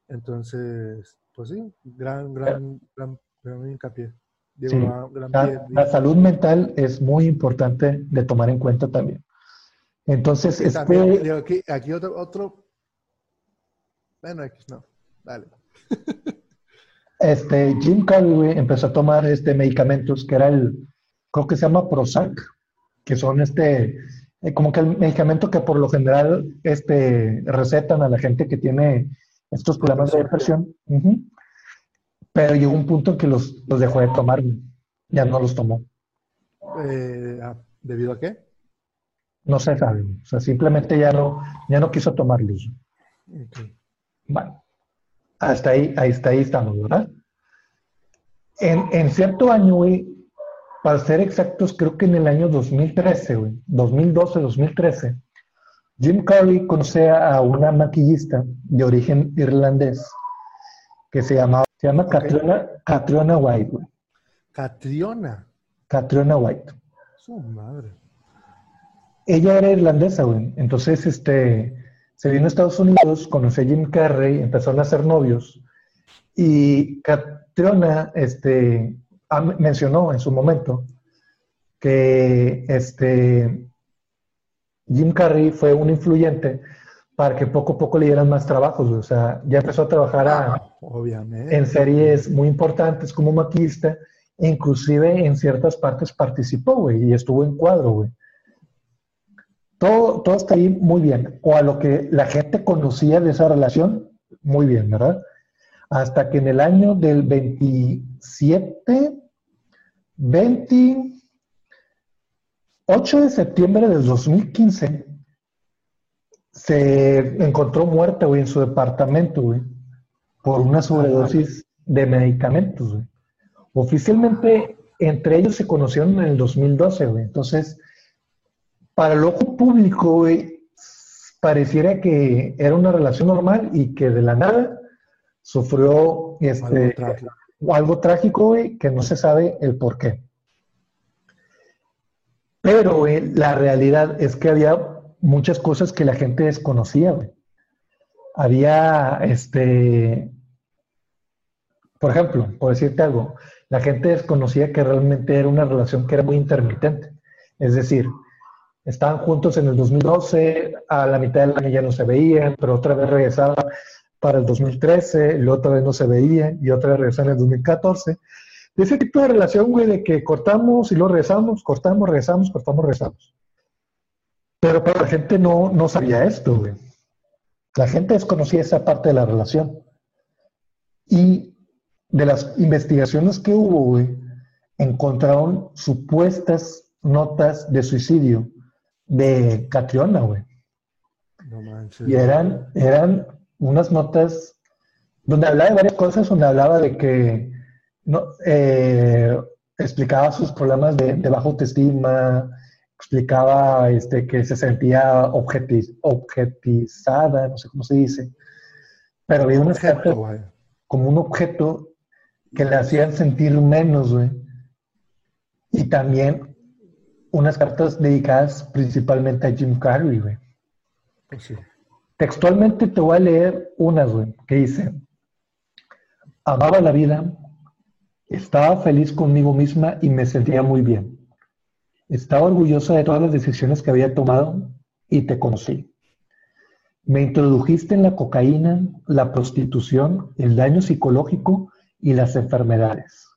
Entonces, pues sí, gran, gran, gran, gran hincapié. La, salud mental es muy importante de tomar en cuenta también. Entonces, este... aquí, aquí otro, otro... Bueno, aquí no. Dale. <laughs> este, Jim Carrey empezó a tomar este medicamentos que era el, creo que se llama Prozac, que son este, eh, como que el medicamento que por lo general este, recetan a la gente que tiene estos problemas de depresión. Pero llegó un punto en que los, los dejó de tomar, ya no los tomó. Eh, ¿Debido a qué? No se sabe. O sea, simplemente ya no, ya no quiso tomar luz. Bueno, hasta ahí, ahí, está, ahí estamos, ¿verdad? En, en cierto año, güey, para ser exactos, creo que en el año 2013, güey, 2012, 2013, Jim Carrey conoce a una maquillista de origen irlandés que se llama, se llama Catriona, White, güey. Catriona. Catriona White. Su madre ella era irlandesa, güey. Entonces, este, se vino a Estados Unidos, conoció a Jim Carrey, empezaron a ser novios. Y Catriona, este, mencionó en su momento que este, Jim Carrey fue un influyente para que poco a poco le dieran más trabajos. O sea, ya empezó a trabajar en series muy importantes como maquista, inclusive en ciertas partes participó, güey, y estuvo en cuadro, güey. Todo, todo está ahí muy bien. O a lo que la gente conocía de esa relación, muy bien, ¿verdad? Hasta que en el año del 27, 28 de septiembre del 2015, se encontró muerta, güey, en su departamento, güey, por una sobredosis de medicamentos, güey. Oficialmente, entre ellos se conocieron en el 2012, güey. Entonces, para el ojo público, güey, pareciera que era una relación normal y que de la nada sufrió este, algo trágico, güey, que no se sabe el por qué. Pero, güey, la realidad es que había muchas cosas que la gente desconocía. Había, este, por ejemplo, por decirte algo, la gente desconocía que realmente era una relación que era muy intermitente. Es decir, Estaban juntos en el 2012, a la mitad del año ya no se veían, pero otra vez regresaban para el 2013, y otra vez no se veían, y otra vez regresaban en el 2014. De ese tipo de relación, güey, de que cortamos y luego regresamos, cortamos, regresamos, cortamos, regresamos. Pero para la gente no, no sabía esto, güey. La gente desconocía esa parte de la relación. Y de las investigaciones que hubo, güey, encontraron supuestas notas de suicidio de Catriona, güey. No manches. Y eran, eran unas notas donde hablaba de varias cosas, donde hablaba de que no, eh, explicaba sus problemas de, de baja autoestima, explicaba este, que se sentía objetizada, no sé cómo se dice, pero había un objeto, como un objeto que le hacían sentir menos, güey. Y también unas cartas dedicadas principalmente a Jim Carrey, güey. Pues Textualmente te voy a leer unas, güey, que dice, amaba la vida, estaba feliz conmigo misma y me sentía muy bien. Estaba orgullosa de todas las decisiones que había tomado y te conocí. Me introdujiste en la cocaína, la prostitución, el daño psicológico y las enfermedades.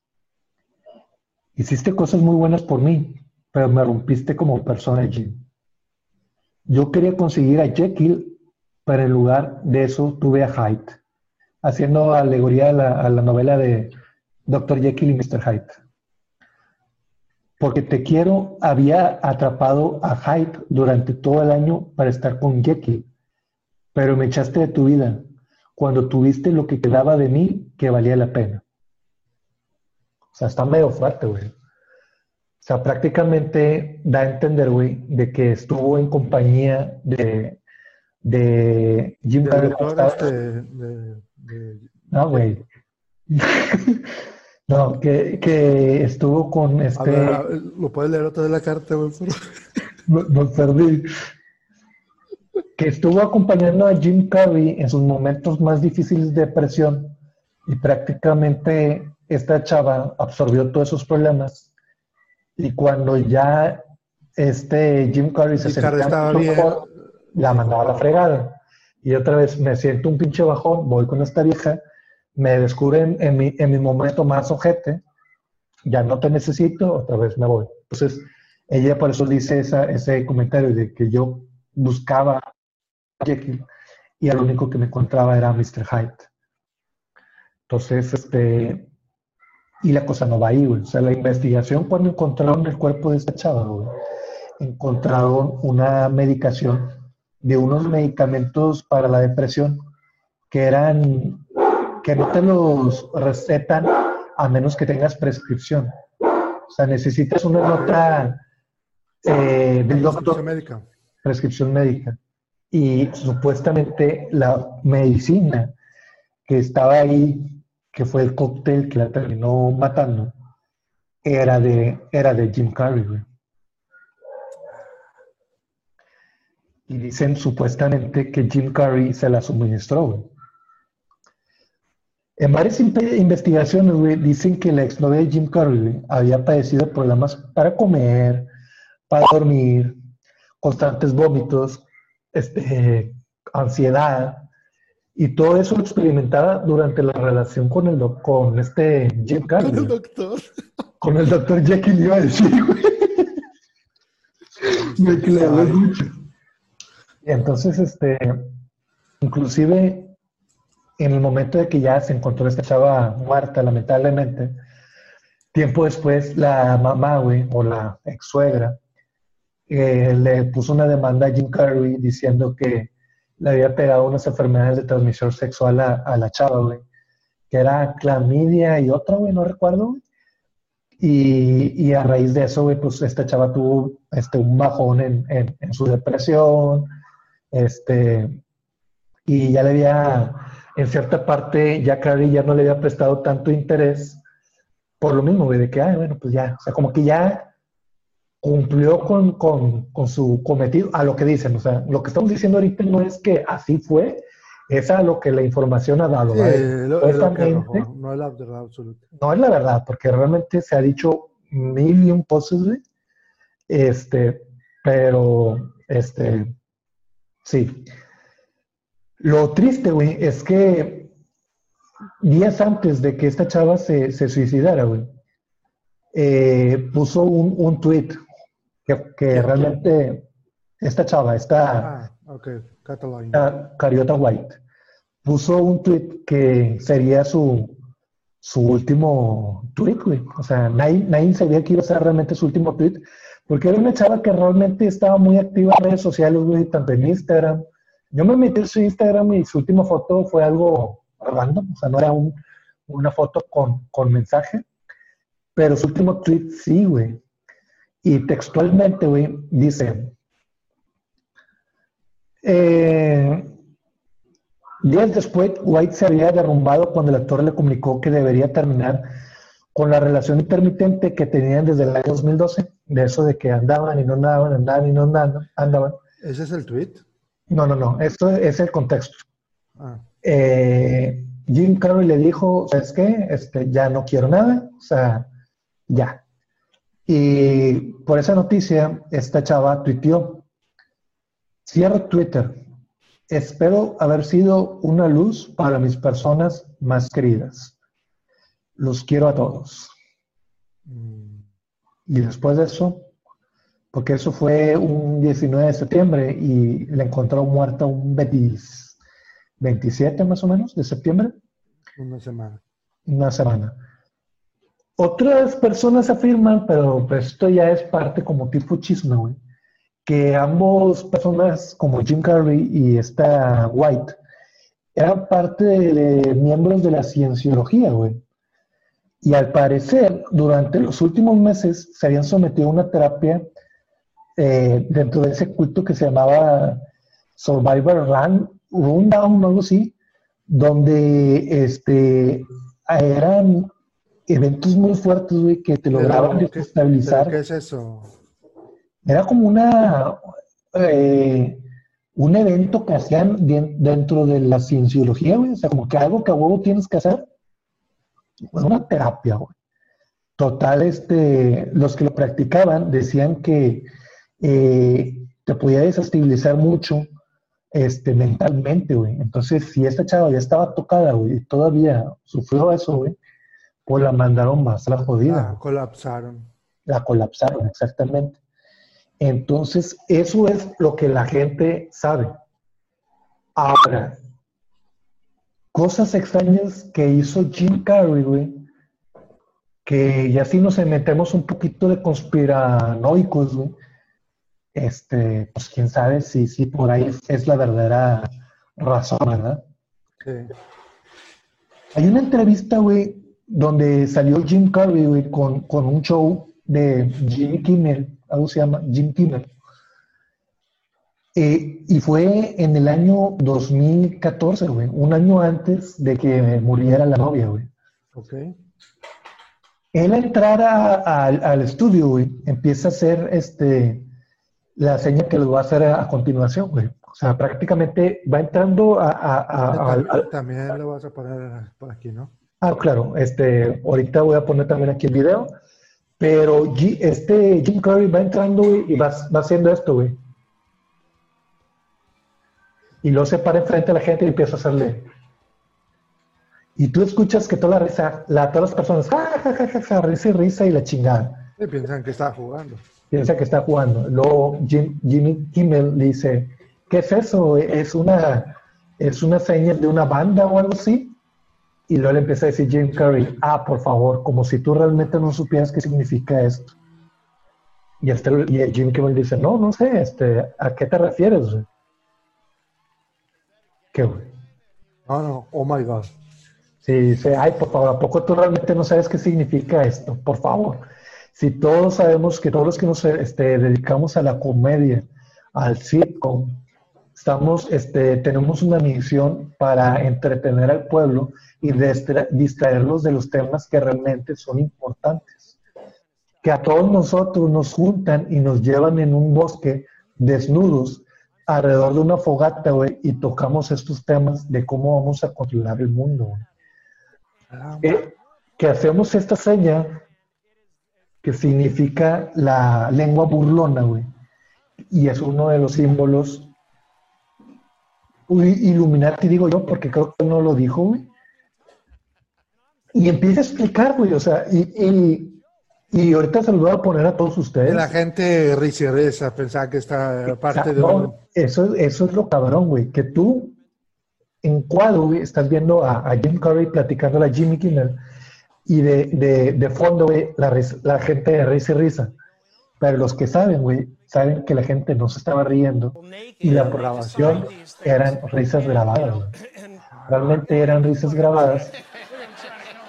Hiciste cosas muy buenas por mí, pero me rompiste como persona, Jim. Yo quería conseguir a Jekyll, pero en lugar de eso tuve a Hyde, haciendo alegoría a la, novela de Dr. Jekyll y Mr. Hyde. Porque te quiero había atrapado a Hyde durante todo el año para estar con Jekyll, pero me echaste de tu vida cuando tuviste lo que quedaba de mí que valía la pena. O sea, está medio fuerte, güey. O sea, prácticamente da a entender, güey, de que estuvo en compañía de, de Jim Carrey. Este, no, güey. <laughs> <laughs> no, que, que, estuvo con este... lo puedes leer otra de la carta, güey. no, <laughs> perdí. Que estuvo acompañando a Jim Carrey en sus momentos más difíciles de depresión y prácticamente esta chava absorbió todos esos problemas y cuando ya este Jim Carrey se sentía la mandaba a la fregada. Y otra vez me siento un pinche bajón, voy con esta vieja, me descubren en mi, en mi momento más ojete, ya no te necesito, otra vez me voy. Entonces, ella por eso dice esa, ese comentario de que yo buscaba a Jekyll y el único que me encontraba era Mr. Hyde. Entonces, este, y la cosa no va ahí. O sea, la investigación, cuando encontraron el cuerpo de esta chava, encontraron una medicación de unos medicamentos para la depresión que eran, que no te los recetan a menos que tengas prescripción. O sea, necesitas una nota eh, del doctor. Prescripción médica. Prescripción médica. Y supuestamente la medicina que estaba ahí que fue el cóctel que la terminó matando, era de, era de Jim Carrey, Y dicen supuestamente que Jim Carrey se la suministró, En varias investigaciones, dicen que la exnovia de Jim Carrey había padecido problemas para comer, para dormir, constantes vómitos, este, ansiedad, y todo eso lo experimentaba durante la relación con el con este Jim Carrey. Con el doctor. Con el doctor Jekyll iba a decir, güey. Me mucho. Y entonces, este, inclusive en el momento de que ya se encontró esta chava muerta, lamentablemente, tiempo después la mamá, güey, o la ex suegra, eh, le puso una demanda a Jim Carrey diciendo que le había pegado unas enfermedades de transmisión sexual a, la chava, güey. Que era clamidia y otra, güey, no recuerdo, güey. Y, y, a raíz de eso, güey, pues esta chava tuvo este, un bajón en, en, su depresión, este, y ya le había, en cierta parte, ya Carrie ya no le había prestado tanto interés por lo mismo, güey, de que, ay, bueno, pues ya, o sea, como que ya cumplió con, con, con, su cometido, a lo que dicen. O sea, lo que estamos diciendo ahorita no es que así fue, es a lo que la información ha dado. no es la verdad absoluta. No es la verdad, porque realmente se ha dicho mil y un Este, pero, este, sí. Lo triste, güey, es que días antes de que esta chava se, se suicidara, güey, eh, puso un, un tweet que, realmente esta chava, esta, ah, Cariota White, puso un tweet que sería su, su último tweet, güey. O sea, nadie, nadie sabía que iba a ser realmente su último tweet, porque era una chava que realmente estaba muy activa en redes sociales, güey, tanto en Instagram. Yo me metí en su Instagram y su última foto fue algo random, o sea, no era un, una foto con, mensaje, pero su último tweet sí, güey. Y textualmente, güey, dice, eh, días después, White se había derrumbado cuando el actor le comunicó que debería terminar con la relación intermitente que tenían desde el año 2012, de eso de que andaban y no andaban, andaban y no andaban. andaban. ¿Ese es el tweet? No, no, no, esto es el contexto. Ah. Eh, Jim Carrey le dijo, ¿sabes qué? Este, ya no quiero nada, o sea, ya. Y por esa noticia, esta chava tuiteó, cierro Twitter, espero haber sido una luz para mis personas más queridas. Los quiero a todos. Mm. Y después de eso, porque eso fue un 19 de septiembre y le encontró muerta un 27 más o menos de septiembre. Una semana. Una semana. Otras personas afirman, pero pues esto ya es parte como tipo chisme, güey, que ambos personas como Jim Carrey y esta White eran parte de, miembros de la cienciología, güey. Y al parecer, durante los últimos meses se habían sometido a una terapia eh, dentro de ese culto que se llamaba Survivor Run, Rundown, algo así, donde este, eran eventos muy fuertes, güey, que te lograban desestabilizar. ¿Qué es eso? Era como una eh, un evento que hacían dentro de la cienciología, güey. O sea, como que algo que a huevo tienes que hacer. Una terapia, güey. Total, este, los que lo practicaban decían que eh, te podía desestabilizar mucho este, mentalmente, güey. Entonces, si esta chava ya estaba tocada, güey, y todavía sufrió eso, güey, pues la mandaron más la jodida. La colapsaron. La colapsaron, exactamente. Entonces, eso es lo que la gente sabe. Ahora, cosas extrañas que hizo Jim Carrey, güey, que ya si nos metemos un poquito de conspiranoicos, güey, este, pues quién sabe si, si por ahí es la verdadera razón, ¿verdad? Sí. Hay una entrevista, güey, donde salió Jim Carrey, güey, con, con un show de Jimmy Kimmel, algo se llama Jim Kimmel. Eh, y fue en el año 2014, güey, un año antes de que muriera la novia, güey. Ok. Él entrar al, al estudio, güey, empieza a hacer este, la seña que les voy a hacer a, continuación, güey. O sea, prácticamente va entrando a... también, lo vas a poner por aquí, ¿no? Ah, claro. Este, ahorita voy a poner también aquí el video. Pero este Jim Curry va entrando y va, haciendo esto, güey. Y lo se para enfrente a la gente y empieza a hacerle. Y tú escuchas que toda la risa, la, todas las personas, ja, ja, ja, ja, risa y risa y la chingada. Y piensan que está jugando piensa que está jugando. Luego Jimmy Kimmel dice, ¿qué es eso? ¿Es una, ¿Es una señal de una banda o algo así? Y luego le empieza a decir Jim Carrey, ah, por favor, como si tú realmente no supieras qué significa esto. Y, este, y Jim Kimmel dice, no, no sé, este, ¿a qué te refieres? ¿Qué, güey? No, no, oh my God. Sí, dice, ay, por favor, ¿a poco tú realmente no sabes qué significa esto? Por favor. Si todos sabemos que todos los que nos este, dedicamos a la comedia, al sitcom, estamos, este, tenemos una misión para entretener al pueblo y distraerlos de los temas que realmente son importantes. Que a todos nosotros nos juntan y nos llevan en un bosque desnudos alrededor de una fogata, y tocamos estos temas de cómo vamos a controlar el mundo, ah, que hacemos esta seña que significa la lengua burlona, güey. Y es uno de los símbolos. Illuminati, digo yo, porque creo que no lo dijo, güey. Y empieza a explicar, güey, o sea, y, y, ahorita se lo voy a poner a todos ustedes. La gente risa y pensaba que esta parte de... eso, eso es lo cabrón, güey, que tú en cuadro, güey, estás viendo a, a Jim Curry platicando a Jimmy Kimmel y de, de, fondo, güey, la, la, gente de risa y risa. Pero los que saben, güey, saben que la gente no se estaba riendo y la programación eran risas grabadas, Realmente eran risas grabadas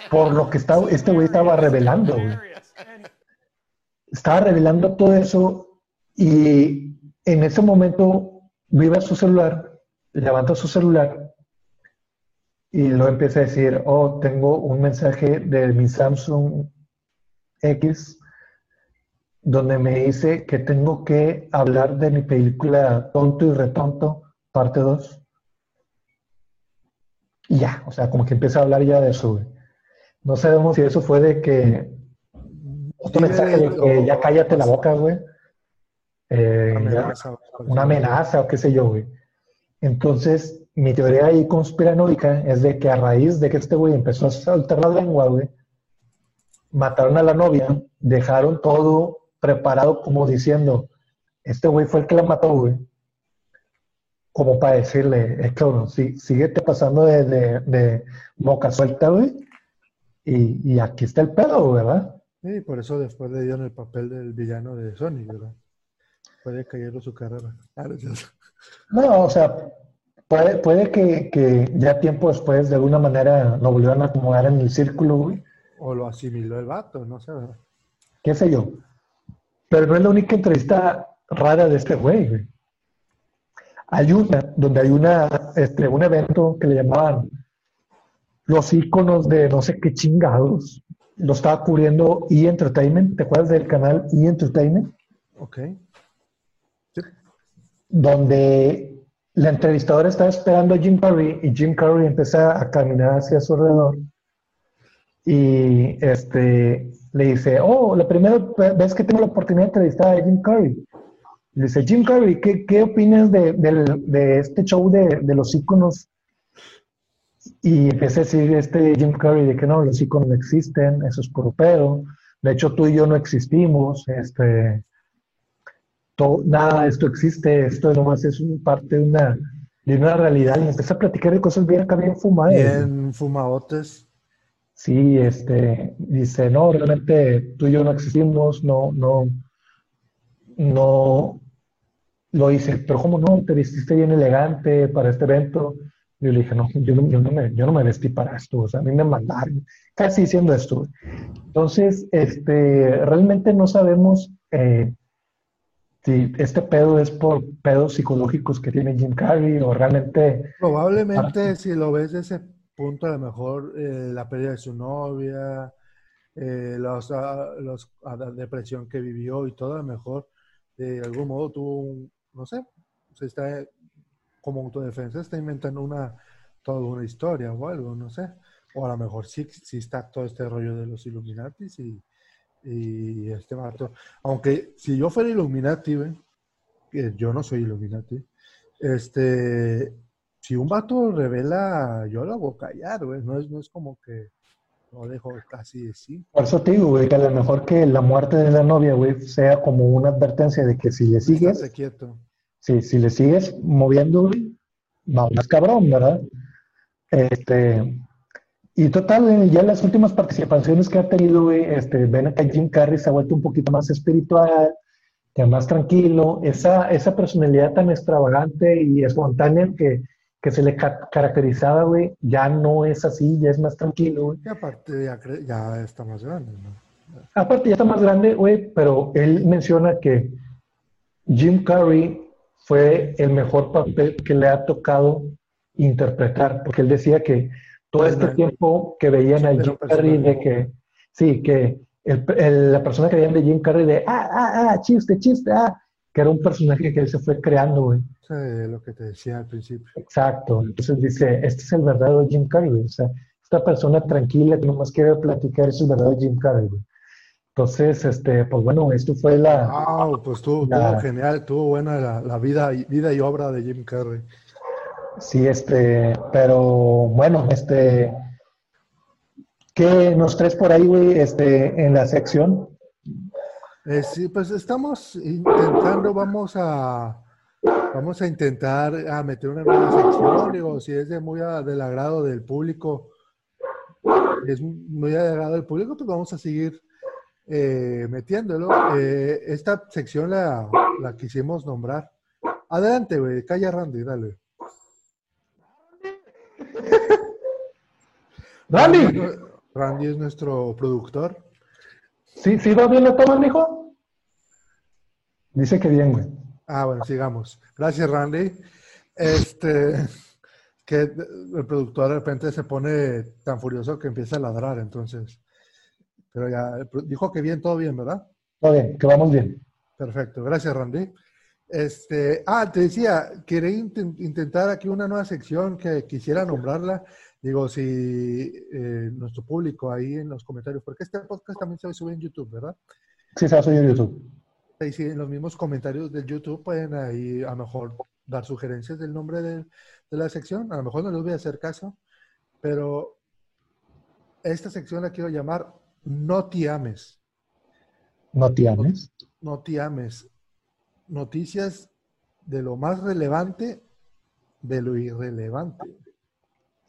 por lo que estaba, este güey estaba revelando. Estaba revelando todo eso y en ese momento vive su celular, levanta su celular y luego empieza a decir, oh, tengo un mensaje de mi Samsung X donde me dice que tengo que hablar de mi película Tonto y Retonto parte 2. Y ya, o sea, como que empieza a hablar ya de eso. No sabemos si eso fue de que. Otro mensaje de que ya cállate la boca, güey. Eh, una amenaza o qué sé yo, güey. Entonces, mi teoría ahí conspiranoica es de que a raíz de que este güey empezó a soltar la lengua, güey, mataron a la novia, dejaron todo preparado como diciendo, este güey fue el que la mató, güey. Como para decirle, es cabrón, sí, síguete pasando de, de, de boca suelta, güey. Y, y aquí está el pedo, ¿verdad? Sí, por eso después le dieron el papel del villano de Sonic, ¿verdad? Puede caerlo su carrera. Ah. No, o sea, puede, puede que, que ya tiempo después de alguna manera lo volvieran a acomodar en el círculo, güey. O lo asimiló el vato, no sé, ¿verdad? qué sé yo. Pero no es la única entrevista rara de este güey, güey. Hay una donde hay una, este, un evento que le llamaban los íconos de no sé qué chingados. Lo estaba cubriendo E! Entertainment. ¿Te acuerdas del canal E! Entertainment? Ok. donde la entrevistadora estaba esperando a Jim Carrey y Jim Carrey empieza a caminar hacia su alrededor y este le dice, oh, la primera vez que tengo la oportunidad de entrevistar a Jim Carrey. Le dice, Jim Carrey, ¿qué, qué opinas de, del- de este show de, de los íconos? Y empieza a decir este Jim Carrey de que no, los íconos no existen, eso es puro. De hecho, tú y yo no existimos, este, to- nada de esto existe, esto nomás es un parte de una, de una realidad. Y empieza a platicar de cosas bien bien fumadas. Bien fumaotes. Sí, este, dice, no, realmente tú y yo no existimos, no, no, no, lo hice, pero ¿cómo no? Te vestiste bien elegante para este evento. Yo le dije, no, yo no, yo no me, yo no me vestí para esto, o sea, a mí me mandaron, casi diciendo esto. Entonces, este, realmente no sabemos eh, si este pedo es por pedos psicológicos que tiene Jim Carrey o realmente Probablemente, si lo ves de ese punto, a lo mejor eh, la pérdida de su novia, eh, los, ah, los- la depresión que vivió y todo, a lo mejor de algún modo tuvo un, no sé, se está como autodefensa, está inventando una, toda una historia o algo, no sé. O a lo mejor sí, sí está todo este rollo de los Illuminatis y, y este vato. Aunque si yo fuera Illuminati, güey, que yo no soy Illuminati, este, si un vato revela, yo lo hago callar, güey. No es, no es como que lo dejo casi así. Por eso te digo, güey, que a lo mejor que la muerte de la novia, güey, sea como una advertencia de que si le Estate sigues, quieto. si, si le sigues moviendo, güey, va más cabrón, ¿verdad? Este, y total, eh, ya las últimas participaciones que ha tenido, güey, este, ven que Jim Carrey se ha vuelto un poquito más espiritual, ya más tranquilo, esa, esa personalidad tan extravagante y espontánea que, que se le ca- caracterizaba, güey, ya no es así, ya es más tranquilo, güey. Y aparte ya, ya está más grande, ¿no? Aparte, ya está más grande, güey, pero él menciona que Jim Carrey fue el mejor papel que le ha tocado interpretar, porque él decía que todo este tiempo que veían a Jim Carrey de que, sí, que el- el- la persona que veían de Jim Carrey de, ah, ah, ah, chiste, chiste, ah, que era un personaje que él se fue creando, güey. De lo que te decía al principio. Exacto. Entonces dice, este es el verdadero Jim Carrey, güey. O sea, esta persona tranquila que nomás quiere platicar es el verdadero Jim Carrey, güey. Entonces, este, pues bueno, esto fue la, Ah, pues estuvo, La- estuvo genial, estuvo buena la, la vida, vida y obra de Jim Carrey. Sí, este, pero bueno, este, ¿qué nos traes por ahí, güey, este, en la sección? Eh, sí, pues estamos intentando, vamos a, vamos a intentar a meter una nueva sección, digo, si es de muy a- del agrado del público, es muy del agrado del público, pues vamos a seguir eh, metiéndolo. Eh, esta sección la, la quisimos nombrar. Adelante, güey, calla Randy, dale. ¡Randy! Randy es nuestro productor. ¿Sí, sí va bien la toma, mijo? Dice que bien, güey. Ah, bueno, sigamos. Gracias, Randy. Este, <laughs> que el productor de repente se pone tan furioso que empieza a ladrar, entonces. Pero ya, dijo que bien, todo bien, ¿verdad? Todo bien, que vamos bien. Perfecto. Gracias, Randy. Este, ah, te decía, quería inten- intentar aquí una nueva sección que quisiera nombrarla. Digo, si eh, nuestro público ahí en los comentarios, porque este podcast también se sube en YouTube, ¿verdad? Sí, se va a subir a YouTube. Y si en los mismos comentarios del YouTube pueden ahí a lo mejor dar sugerencias del nombre de, de la sección. A lo mejor no les voy a hacer caso, pero esta sección la quiero llamar No te ames. No te ames. No te ames. Noticias de lo más relevante de lo irrelevante.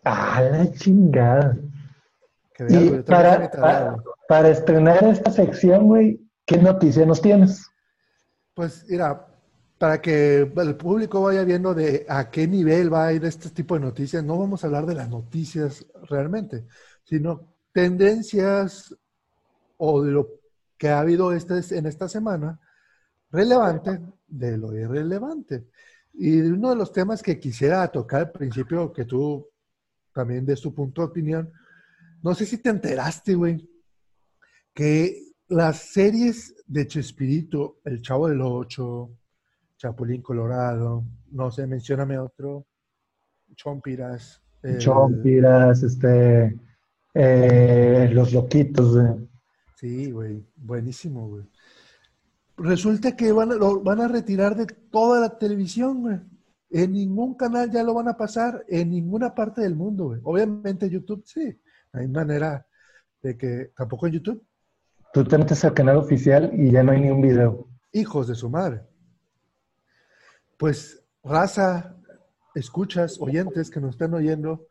Ah, la chingada. Que Y para, para, para estrenar esta sección, güey, ¿qué noticia nos tienes? Pues mira, para que el público vaya viendo de a qué nivel va a ir este tipo de noticias, no vamos a hablar de las noticias realmente, sino tendencias o de lo que ha habido este, en esta semana relevante de lo irrelevante. Y uno de los temas que quisiera tocar al principio, que tú también des tu punto de opinión, no sé si te enteraste, güey, que las series de Chespirito, El Chavo del Ocho, Chapulín Colorado, no sé, mencióname otro, Chompiras. Chompiras, este, eh, los loquitos, güey. Sí, güey, buenísimo, güey. Resulta que van a, lo van a retirar de toda la televisión, güey. En ningún canal ya lo van a pasar, en ninguna parte del mundo, güey. Obviamente YouTube sí, hay manera de que, tampoco en YouTube, Tú te metes al canal oficial y ya no hay ni un video. hijos de su madre. Pues, raza, escuchas, oyentes que nos están oyendo,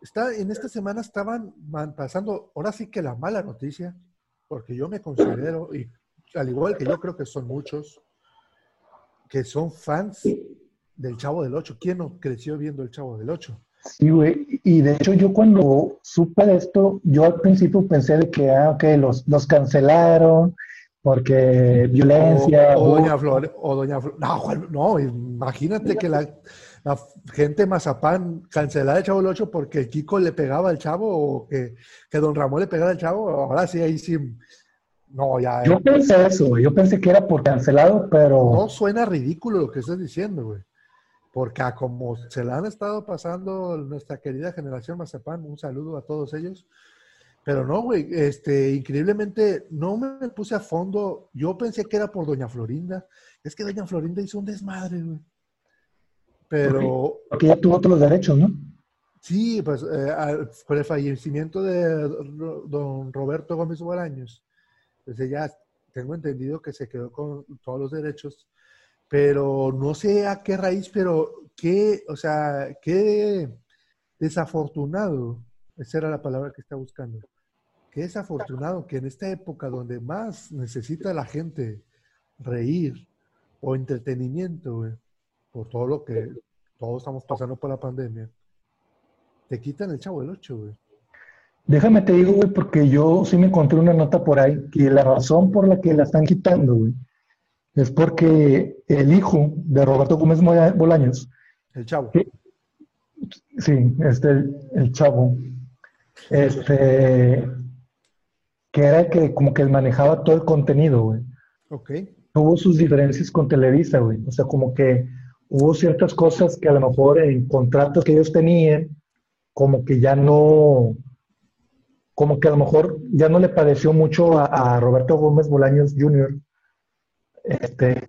está, en esta semana estaban pasando, ahora sí que la mala noticia, porque yo me considero, y al igual que yo creo que son muchos, que son fans del Chavo del Ocho. ¿Quién no creció viendo el Chavo del Ocho? Sí, güey. Y de hecho yo cuando supe de esto, yo al principio pensé de que, ah, ok, los, los cancelaron porque violencia. O. Doña Flor, o Doña Flor. No, no, imagínate que la, la gente de Mazapán cancelara el Chavo del Ocho porque el Kiko le pegaba al Chavo o que, que Don Ramón le pegara al Chavo. Ahora sí, ahí sí. No, ya. Yo pensé eso, güey. Yo pensé que era por cancelado, pero No suena ridículo lo que estás diciendo, güey. Porque a como se la han estado pasando nuestra querida generación Mazapán, un saludo a todos ellos. Pero no, güey, este, increíblemente no me puse a fondo. Yo pensé que era por Doña Florinda. Es que Doña Florinda hizo un desmadre, güey. Pero porque ya tuvo otros derechos, ¿no? sí, pues eh, al- por el fallecimiento de don Roberto Gómez Bolaños, pues ella tengo entendido que se quedó con todos los derechos, pero no sé a qué raíz, pero qué, o sea, qué desafortunado, esa era la palabra que estaba buscando, qué desafortunado que en esta época donde más necesita la gente reír o entretenimiento, por todo lo que todos estamos pasando por la pandemia, te quitan el chavo del 8, güey. Déjame te digo, güey, porque yo sí me encontré una nota por ahí que la razón por la que la están quitando, güey, es porque el hijo de Roberto Gómez Bolaños, El chavo. Sí. sí, este, el, el chavo, este, que era el que como que manejaba todo el contenido, güey. Ok. Tuvo sus diferencias con Televisa, güey. O sea, como que hubo ciertas cosas que a lo mejor en contratos que ellos tenían, como que ya no, como que a lo mejor ya no le pareció mucho a, a Roberto Gómez Bolaños Jr. Este,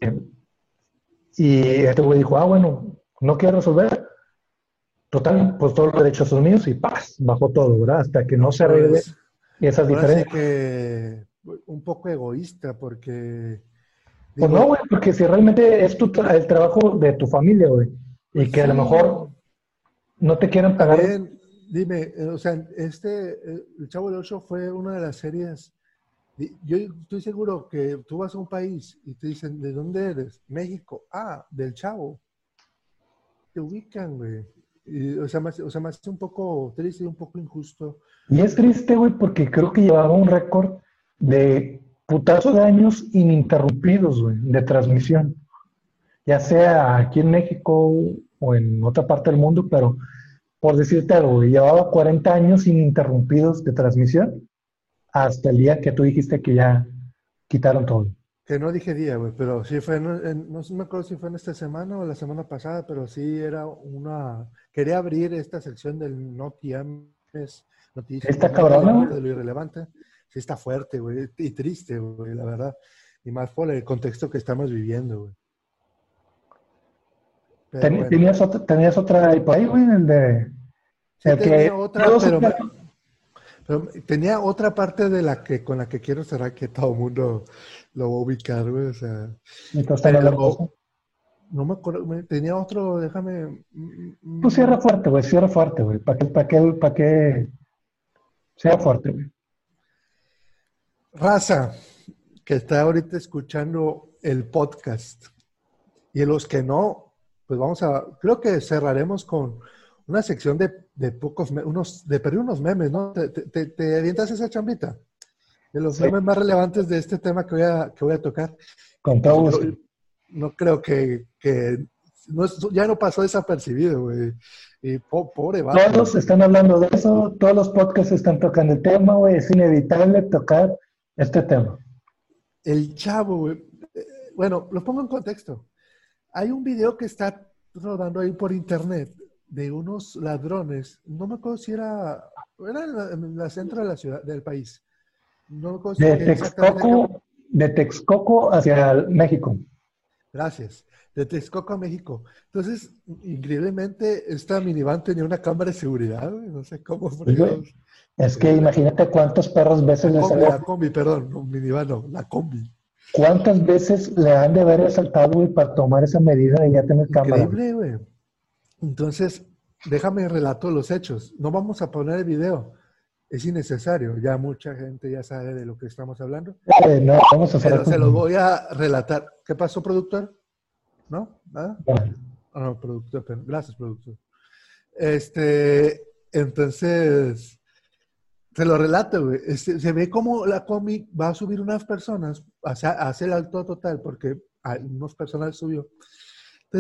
y este güey dijo, ah, bueno, no quiero resolver. Total, pues todos los derechos son míos y paz, bajó todo, ¿verdad? Hasta que no se arregle Pues, esas diferencias. que un poco egoísta porque... Pues no, güey, porque si realmente es tu tra- el trabajo de tu familia, güey, y que a lo mejor no te quieran pagar. También, dime, eh, o sea, este, eh, El Chavo del Ocho fue una de las series. Yo estoy seguro que tú vas a un país y te dicen, ¿de dónde eres? México. Ah, del Chavo. Te ubican, güey. O, sea, hace- o sea, hace un poco triste y un poco injusto. Y es triste, güey, porque creo que llevaba un récord de putazo de años ininterrumpidos, güey, de transmisión. Ya sea aquí en México o en otra parte del mundo, pero por decirte algo, güey, llevaba 40 años ininterrumpidos de transmisión hasta el día que tú dijiste que ya quitaron todo. Que no dije día, güey, pero sí fue, en, no me acuerdo si fue en esta semana o la semana pasada, pero sí era una... Quería abrir esta sección del no tienes noticias. ¿Está cabrón? De lo irrelevante. Sí está fuerte, güey, y triste, güey, la verdad. Y más por el contexto que estamos viviendo, güey. ¿Tenías, otra, ¿Tenías otra ahí, güey? El de... el tenía otra, pero, tenía otra parte de la que con la que quiero cerrar que todo el mundo lo va a ubicar, güey. O sea, no me acuerdo, tenía otro, déjame. Mm, mm, pues cierra fuerte, güey, cierra fuerte, güey. ¿Para qué, para qué, para qué? Cierra fuerte, güey. Raza, que está ahorita escuchando el podcast. Y los que no, pues vamos a, creo que cerraremos con una sección de, de pocos, unos, de perder unos memes, ¿no? ¿Te, te, te, avientas esa chambita? De los memes más relevantes de este tema que voy a, que voy a tocar. Con todo No, creo que, que no, ya no pasó desapercibido, güey. Y pobre va. Todos están hablando de eso, todos los podcasts están tocando el tema, güey. Es inevitable tocar este tema. El chavo, güey. Eh, bueno, lo pongo en contexto. Hay un video que está rodando ahí por internet de unos ladrones. No me acuerdo si era, era en la, centro de la ciudad, del país. No me acuerdo de, Texcoco, de Texcoco hacia México. Gracias. De Texcoco a México. Entonces, increíblemente, esta minivan tenía una cámara de seguridad. No sé cómo. Es que imagínate cuántos perros veces la combi, La combi, perdón, no, minivan no, la combi. ¿Cuántas veces le han de haber asaltado, güey, para tomar esa medida y ya tener cámara? Increíble, güey. Entonces, déjame relato los hechos. No vamos a poner el video. Es innecesario. Ya mucha gente ya sabe de lo que estamos hablando. no, vamos a hacer Pero se lo voy a relatar. ¿Qué pasó, productor? ¿No? ¿Nada? Ah, no, productor. Gracias, productor. Este, entonces, se lo relato, güey. Este, se ve como la cómic va a subir unas personas, hace, hace el alto total, porque unas personas subió.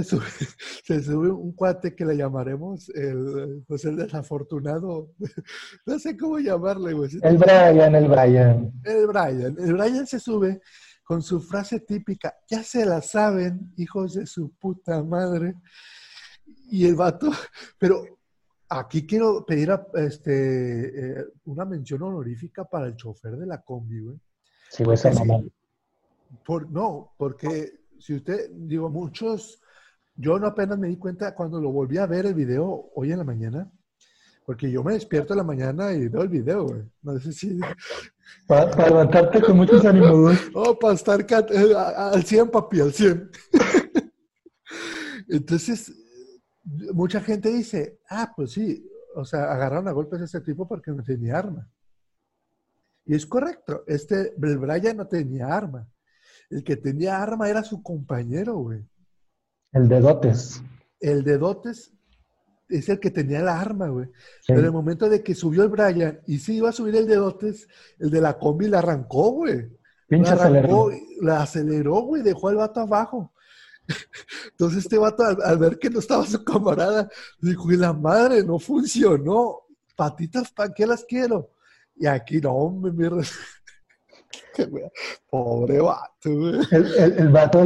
<laughs> Se sube, un cuate que le llamaremos el, pues el desafortunado. <laughs> No sé cómo llamarle, güey. El Brian, el Brian. El Brian. El Brian se sube con su frase típica, ya se la saben, hijos de su puta madre. Y el vato, <laughs> pero Aquí quiero pedir este, eh, una mención honorífica para el chofer de la combi, güey. Sí, güey, esa Por, no, porque si usted, digo, muchos, yo no apenas me di cuenta cuando lo volví a ver el video hoy en la mañana, porque yo me despierto en la mañana y veo el video, güey. No sé si... <laughs> Para, levantarte con muchos ánimos. <laughs> Oh, para estar eh, al 100, papi, al 100. <laughs> Entonces, mucha gente dice, ah, pues sí, o sea, agarraron a golpes a ese tipo porque no tenía arma. Y es correcto, este, el Brian no tenía arma. El que tenía arma era su compañero, güey. El de dotes. El de dotes es el que tenía la arma, güey. Pero en el momento de que subió el Brian y sí iba a subir el de dotes, el de la combi la arrancó, güey. Pinche la arrancó, la aceleró, güey, dejó al vato abajo. <laughs> Entonces este vato al, ver que no estaba su camarada, dijo, y la madre, no funcionó. Patitas, ¿para qué las quiero? Y aquí no, hombre, mierda. <laughs> Pobre vato, El, el, vato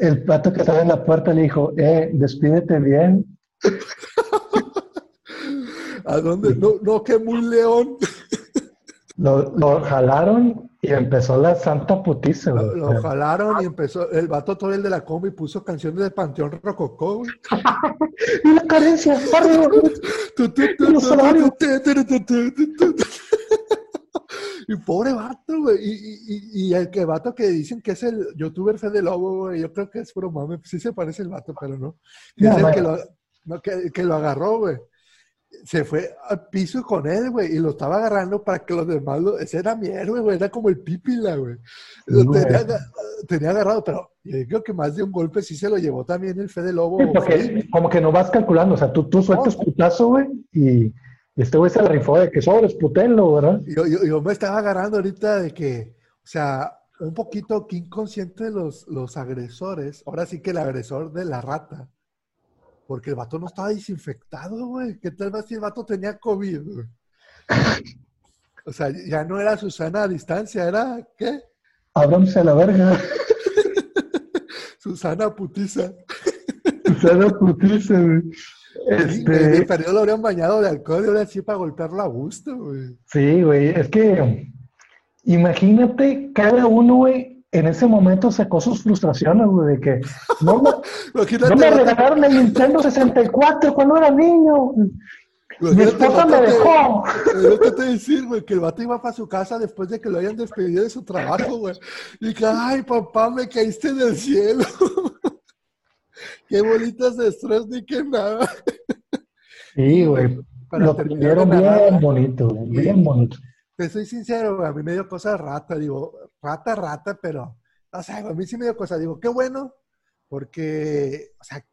el vato que estaba en la puerta le dijo, eh, despídete bien. <laughs> ¿A dónde? No, no, que muy león. <laughs> Lo, lo jalaron y empezó la santa putiza, Lo, lo, jalaron y empezó, el vato todo el de la combi puso canciones de Panteón Rococó, güey. y la carencia, Y pobre vato, güey. Y, y, y, el que vato que dicen que es el youtuber Fede Lobo, güey, yo creo que es puro mame. Sí se parece el vato, pero no. es el que lo, no, que, que lo agarró, güey se fue al piso con él, güey, y lo estaba agarrando para que los demás lo... Ese era mi héroe, güey, era como el pipila, güey. Lo tenía, agarrado, pero yo creo que más de un golpe sí se lo llevó también el Fede Lobo. como que no vas calculando, o sea, tú, tú sueltas putazo, güey, y, este güey se rifó de que sobres, putenlo, ¿verdad? Yo, yo, yo, me estaba agarrando ahorita de que, o sea, un poquito que inconsciente los, los agresores, ahora sí que el agresor de la rata, porque el vato no estaba desinfectado, güey. ¿Qué tal si el vato tenía COVID, güey? <laughs> O sea, ya no era Susana a distancia, era ¿qué? Ábranse a la verga. <laughs> Susana Putiza. Susana Putiza, güey. Este... El periodo lo habrían bañado de alcohol y ahora sí para golpearlo a gusto, güey. Sí, güey, es que imagínate cada uno, güey, en ese momento sacó sus frustraciones, güey, de que <laughs> no me, no me regalaron el Nintendo 64 cuando era niño. Mi esposa me dejó. Lo que te decir, güey, que el vato iba para su casa después de que lo hayan despedido de su trabajo, güey. Y que, ay, papá, me caíste del cielo. <laughs> Qué bolitas de estrés ni que nada. Sí, <laughs> güey. Lo tuvieron bien bonito, güey, bien bonito. Te soy sincero, güey, a mí me dio cosa rata, digo, rata, rata, pero, o sea, a mí sí me dio cosa, digo, qué bueno, porque, o sea,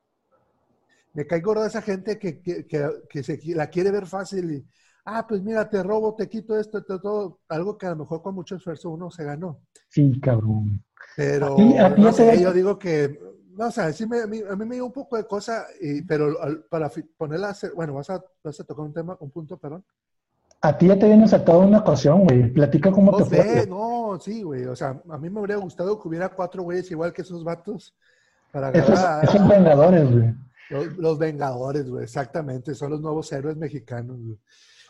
me cae gorda esa gente que, que, se, la quiere ver fácil y, ah, pues mira, te robo, te quito esto, te, todo, algo que a lo mejor con mucho esfuerzo uno se ganó. Sí, cabrón. Pero, no sé, yo digo que, no, o sea, sí me, a, mí, me dio un poco de cosa, y, pero para ponerla, bueno, vas a, vas a tocar un tema, un punto, perdón. A ti ya te viene saltado una ocasión, güey. Platica cómo te fue. No, sí, güey. O sea, a mí me habría gustado que hubiera cuatro güeyes igual que esos vatos. Para esos, esos vengadores, güey. Los, Vengadores, güey, exactamente, son los nuevos héroes mexicanos, güey.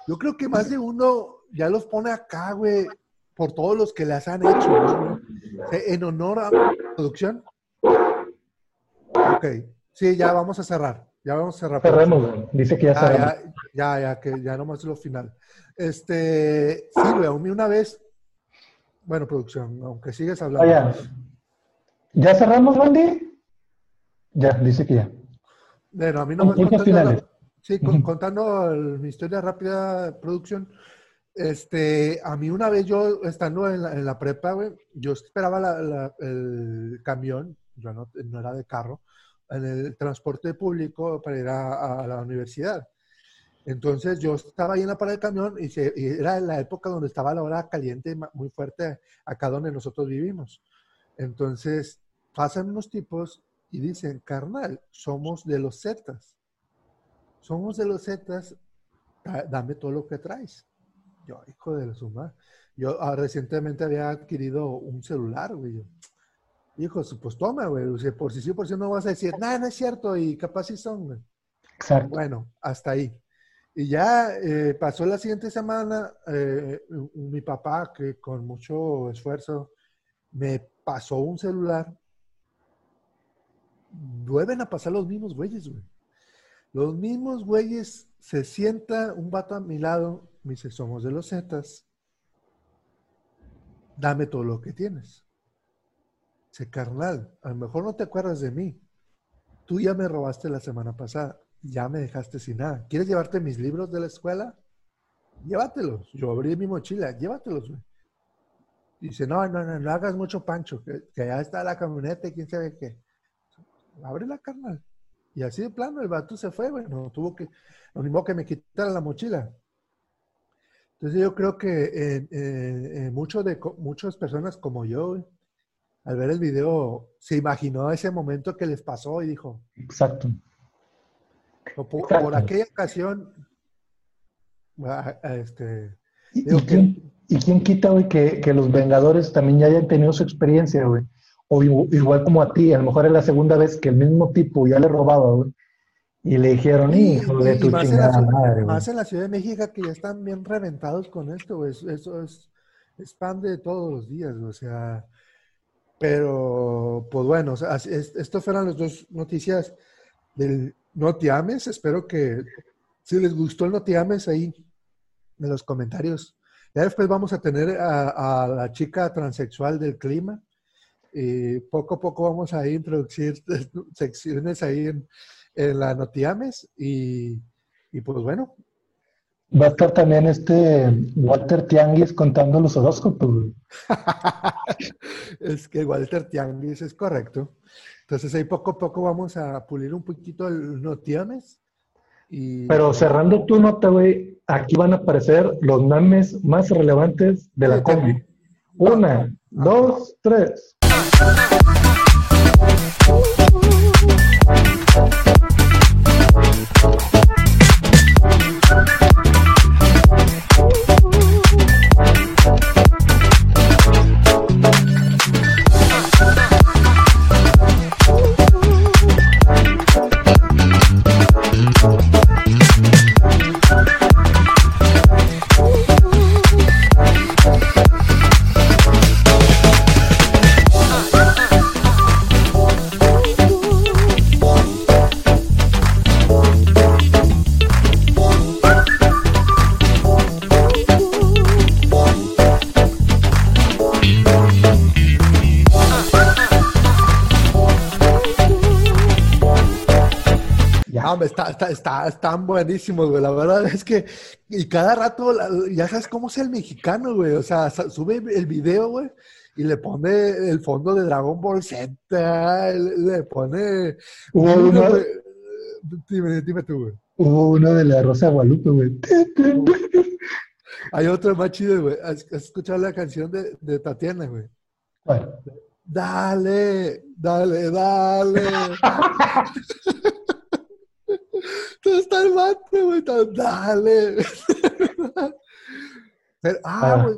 Yo creo que más de uno ya los pone acá, güey, por todos los que las han hecho, güey. En honor a producción. Ok, sí, ya vamos a cerrar. Ya vamos a cerrar. Cerremos, güey. Dice que ya ah, cerramos. Ya, ya, que ya nomás es lo final. Este, sí, güey, a mí una vez, bueno, producción, aunque sigues hablando. Ah, ya. ¿Ya cerramos, Wendy? Ya, dice que ya. Bueno, a mí no me contando, sí, contando mi historia rápida, producción. Este, a mí una vez yo estando en la, prepa, güey, yo esperaba el camión, yo no, era de carro, en el transporte público para ir a, la universidad. Entonces yo estaba ahí en la parada del camión y, y, era la época donde estaba la hora caliente muy fuerte acá donde nosotros vivimos. Entonces pasan unos tipos y dicen, carnal, somos de los Zetas. Somos de los Zetas, dame todo lo que traes. Yo, hijo de la suma. Yo ah, recientemente había adquirido un celular, güey. Hijo, pues toma, güey. por si sí, por si no vas a decir, nada, no es cierto, y capaz sí son, güey. Exacto. Bueno, hasta ahí. Y ya eh, pasó la siguiente semana, eh, mi papá, que con mucho esfuerzo, me pasó un celular vuelven a pasar los mismos güeyes, güey. Los mismos güeyes se sienta un vato a mi lado, me dice, somos de los Zetas, dame todo lo que tienes. Dice, carnal, a lo mejor no te acuerdas de mí. Tú ya me robaste la semana pasada, ya me dejaste sin nada. ¿Quieres llevarte mis libros de la escuela? Llévatelos. Yo abrí mi mochila, llévatelos, güey. Dice, no, no, no, no hagas mucho pancho, que, que allá está la camioneta y quién sabe qué abre la carnal. Y así de plano el vato se fue, bueno, tuvo que, lo mismo que me quitara la mochila. Entonces yo creo que eh, eh, muchos de, muchas personas como yo, al ver el video, se imaginó ese momento que les pasó y dijo. Exacto. Por, aquella ocasión, este... ¿Y, quién, ¿Y, quién, quita, güey, que, que, los Vengadores también ya hayan tenido su experiencia, güey? o igual como a ti, a lo mejor es la segunda vez que el mismo tipo ya le robaba, güey, y le dijeron, hijo de tu chingada madre, Más en la Ciudad de México que ya están bien reventados con esto, güey. Eso es, es pan de todos los días, o sea. Pero, pues bueno, o estas fueron las dos noticias del No Te Ames. Espero que si les gustó el No Te Ames ahí en los comentarios. Ya después vamos a tener a, a la chica transexual del clima y poco a poco vamos a introducir <laughs> secciones ahí en, la Notiames y, y, pues bueno. Va a estar también este Walter Tianguis contando los horóscopos. <laughs> es que Walter Tianguis es correcto. Entonces ahí poco a poco vamos a pulir un poquito el Notiames. Y... Pero cerrando tu nota, güey, aquí van a aparecer los memes más relevantes de la combi. Una, dos, tres. Está, está, está, están buenísimos, güey. La verdad es que, y cada rato, ya sabes cómo es el mexicano, güey. O sea, sube el video, güey, y le pone el fondo de Dragon Ball Z, le pone. Hubo uno, dime, dime tú, güey. hubo uno de la Rosa Guadalupe, güey. Hay otro más chido, güey. ¿Has, has escuchado la canción de, de Tatiana, güey? Dale, dale, dale. <laughs> Tú está el mate, güey. Dale. Pero, ah, Ah. güey.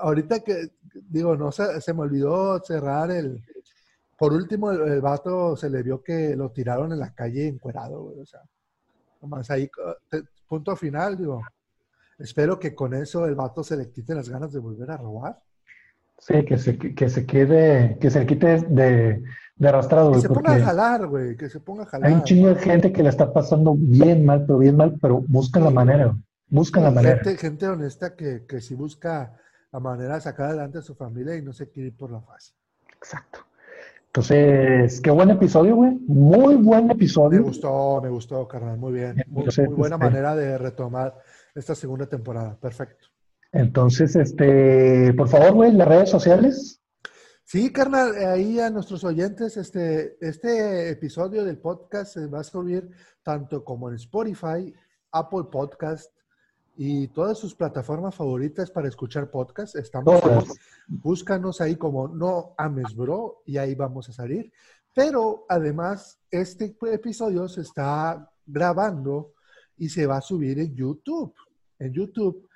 Ahorita que, digo, no se, se me olvidó cerrar el. Por último, el, el vato se le vio que lo tiraron en la calle encuerado, güey. O sea, nomás ahí, punto final, digo. Espero que con eso el vato se le quiten las ganas de volver a robar. sí, que se, que se quede, que se quite de, de arrastrado, Que se ponga a jalar, güey. Que se ponga a jalar. hay un chingo de gente que la está pasando bien mal, pero bien mal, pero buscan la manera, güey. buscan la manera. Gente, gente honesta que, que sí busca la manera de sacar adelante a su familia y no se quiere ir por la fácil. Exacto. Entonces, qué buen episodio, güey. Muy buen Me episodio. gustó, me gustó, carnal. Muy bien. Muy, Entonces, muy buena este- manera de retomar esta segunda temporada. Perfecto. Entonces, este, por favor, güey, las redes sociales. Sí, carnal, ahí a nuestros oyentes, este, este episodio del podcast se va a subir tanto como en Spotify, Apple Podcast y todas sus plataformas favoritas para escuchar podcast. Estamos ahí. Búscanos ahí como No Ames Bro y ahí vamos a salir. Pero además, este episodio se está grabando y se va a subir en YouTube. En YouTube,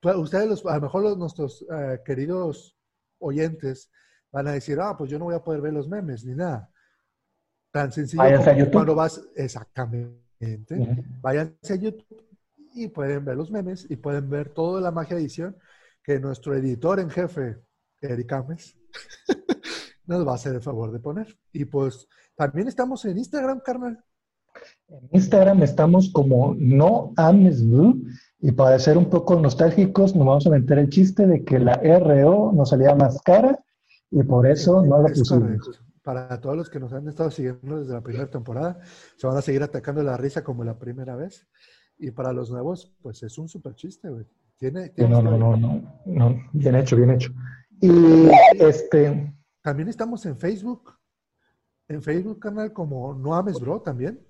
pues, ustedes, los- a lo mejor los, nuestros eh, queridos oyentes van a decir, ah, pues yo no voy a poder ver los memes ni nada. Tan sencillo Váyanse a YouTube. cuando vas, exactamente, Ujú. váyanse a YouTube y pueden ver los memes y pueden ver toda la magia de edición que nuestro editor en jefe, Eric Ames, <laughs> nos va a hacer el favor de poner. Y pues también estamos en Instagram, carnal. En Instagram estamos como no ames blue y para ser un poco nostálgicos nos vamos a meter el chiste de que la RO nos salía más cara y por eso no Es pusimos. Para todos los que nos han estado siguiendo desde la primera temporada, se van a seguir atacando la risa como la primera vez. Y para los nuevos, pues es un super chiste, güey. Tiene, No, no, no, no, no, bien hecho, bien hecho. Y este, También estamos en Facebook. En Facebook, canal como No Ames Bro también.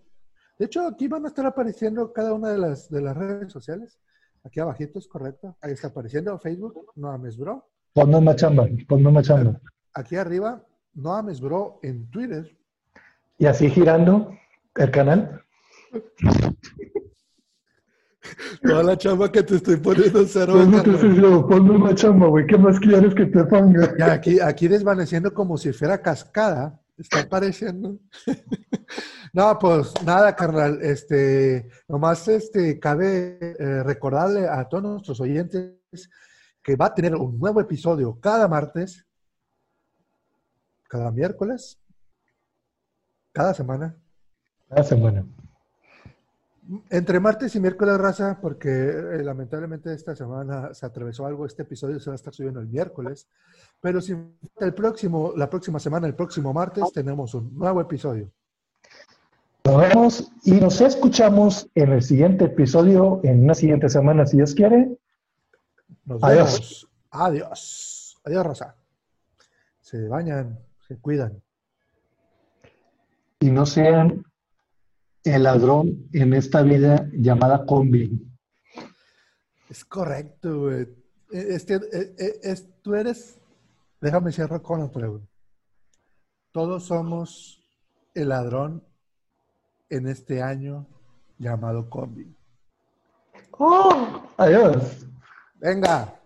De hecho, aquí van a estar apareciendo cada una de las, de las redes sociales. Aquí abajito es correcto. Ahí está apareciendo Facebook, No Ames Bro. Ponme más chamba, ponme más chamba. Aquí arriba, No Ames Bro en Twitter. Y así girando el canal. Toda la chamba que te estoy poniendo cero. Pues no te carnal. estoy diciendo, ponme más chamba, güey. ¿Qué más quieres que te ponga? Ya, aquí, aquí desvaneciendo como si fuera cascada. Está apareciendo. <laughs> no, pues nada, carnal. Este, nomás este, cabe eh, recordarle a todos nuestros oyentes que va a tener un nuevo episodio cada martes, cada miércoles, cada semana. Cada semana. Entre martes y miércoles, raza, porque eh, lamentablemente esta semana se atravesó algo. Este episodio se va a estar subiendo el miércoles. Pero si el próximo, la próxima semana, el próximo martes, tenemos un nuevo episodio. Nos vemos y nos escuchamos en el siguiente episodio, en una siguiente semana, si Dios quiere. Nos Adiós. vemos. Adiós. Adiós, raza. Se bañan, se cuidan. Y no sean el ladrón en esta vida llamada combi. Es correcto, güey. Eh, Este, eh, es- tú eres. Déjame cierro con la pregunta. Todos somos el ladrón en este año llamado combi. ¡Oh! Adiós. Venga.